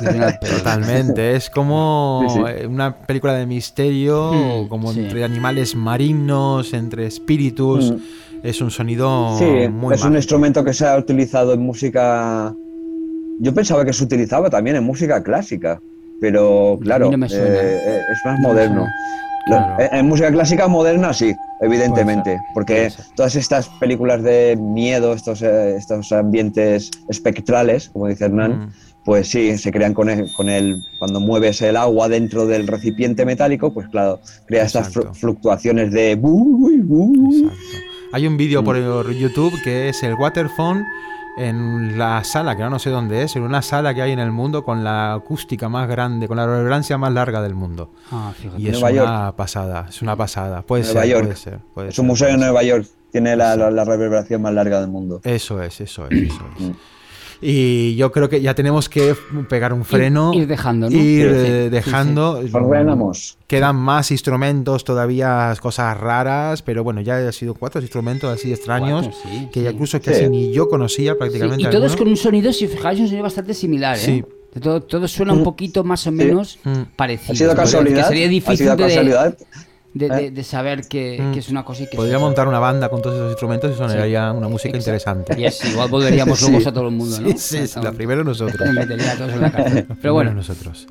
Totalmente, es como Sí, sí. una película de misterio, Mm, como sí. entre animales marinos, entre espíritus. Mm. Es un sonido Sí, muy es un instrumento que se ha utilizado en música. Yo pensaba que se utilizaba también en música clásica. pero claro, no eh, eh, es más moderno. Claro. en, en música clásica moderna sí, evidentemente, porque todas estas películas de miedo, estos, eh, estos ambientes espectrales, como dice Hernán, Mm. pues sí, se crean con el, con el, cuando mueves el agua dentro del recipiente metálico, pues claro, crea estas Exacto. fluctuaciones de... Exacto. Hay un vídeo por YouTube que es el Waterphone en la sala, que no sé dónde es, en una sala que hay en el mundo con la acústica más grande, con la reverberancia más larga del mundo. Ah, fíjate. Y es Nueva una pasada, es una pasada. Puede Nueva ser, York. puede ser. puede Es ser, un museo en. Nueva York, tiene la, la- la reverberación más larga del mundo. Eso es, eso es, eso es. Y yo creo que ya tenemos que pegar un freno. ir dejando, ¿no? Ir Sí, sí, eh, sí, dejando. Ordenamos. Quedan más instrumentos, todavía cosas raras, pero bueno, ya han sido cuatro instrumentos así extraños Cuatro, sí, que ya sí. incluso casi Sí. ni yo conocía Sí, prácticamente. y todos alguno. con un sonido, si os fijáis, un sonido bastante similar, ¿eh? Sí. Todo, todo suena un Mm. poquito más o menos Mm. parecido. ¿Ha sido casualidad? sería ¿Ha difícil sido de, casualidad? de, de- ¿Eh? de saber que, Mm. que es una cosa y que Podría montar una banda con todos esos instrumentos y sonaría una música Exacto. interesante. Y es, igual volveríamos Sí. locos a todo el mundo, ¿no? Sí, la primera nosotros. Me metería a todos en la cárcel. Pero bueno, nosotros.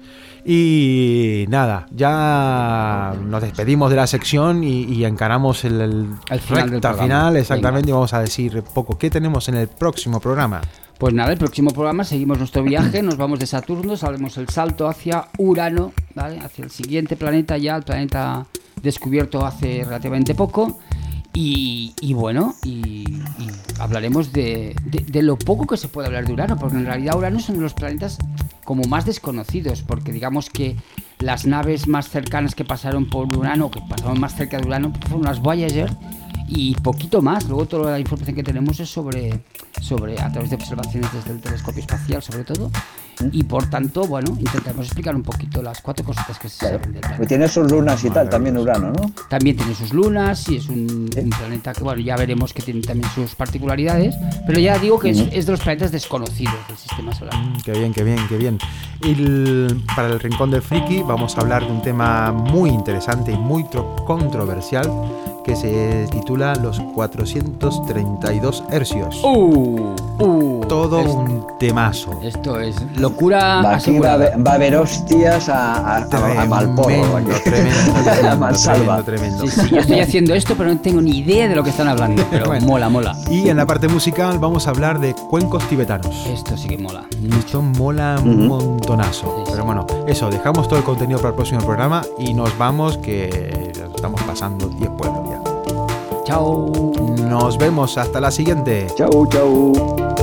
Y nada, ya nos despedimos de la sección y, y encaramos el, el El final del recta programa. final, exactamente, y vamos a decir poco qué tenemos en el próximo programa. Pues nada, el próximo programa seguimos nuestro viaje, nos vamos de Saturno, haremos el salto hacia Urano, ¿vale? Hacia el siguiente planeta ya, el planeta descubierto hace relativamente poco. Y, y bueno, y, hablaremos de, de- de lo poco que se puede hablar de Urano, porque en realidad Urano es uno de los planetas como más desconocidos, porque digamos que las naves más cercanas que pasaron por Urano, que pasaron más cerca de Urano, fueron las Voyager, y poquito más. Luego toda la información que tenemos es sobre, sobre a través de observaciones desde el telescopio espacial, sobre todo. Y por tanto, bueno, intentaremos explicar un poquito las cuatro cositas que se Claro. saben del Pues tiene sus lunas y tal, también Urano, ¿no? También tiene sus lunas y es un, un planeta que, bueno, ya veremos que tiene también sus particularidades. Pero ya digo que es, es de los planetas desconocidos del sistema solar. Mm, Qué bien, qué bien, qué bien. Y el- para el Rincón del Friki vamos a hablar de un tema muy interesante y muy tro- controversial que se titula Los 432 hercios. ¡Uh! ¡Uh! Todo Es- un temazo. Esto es locura Va, aquí va, a va a haber hostias a, a, a, a Malporro. Tremendo, tremendo, a tremendo, tremendo, tremendo. Sí, sí, yo estoy haciendo esto, pero no tengo ni idea de lo que están hablando. Pero Bueno. mola, mola. Y en la parte musical vamos a hablar de cuencos tibetanos. Esto sí que mola. Esto mola un Ujú. montonazo. Sí, sí. Pero bueno, eso, dejamos todo el contenido para el próximo programa y nos vamos que estamos pasando 10 pueblos. Chao. Nos vemos hasta la siguiente. Chau, chau.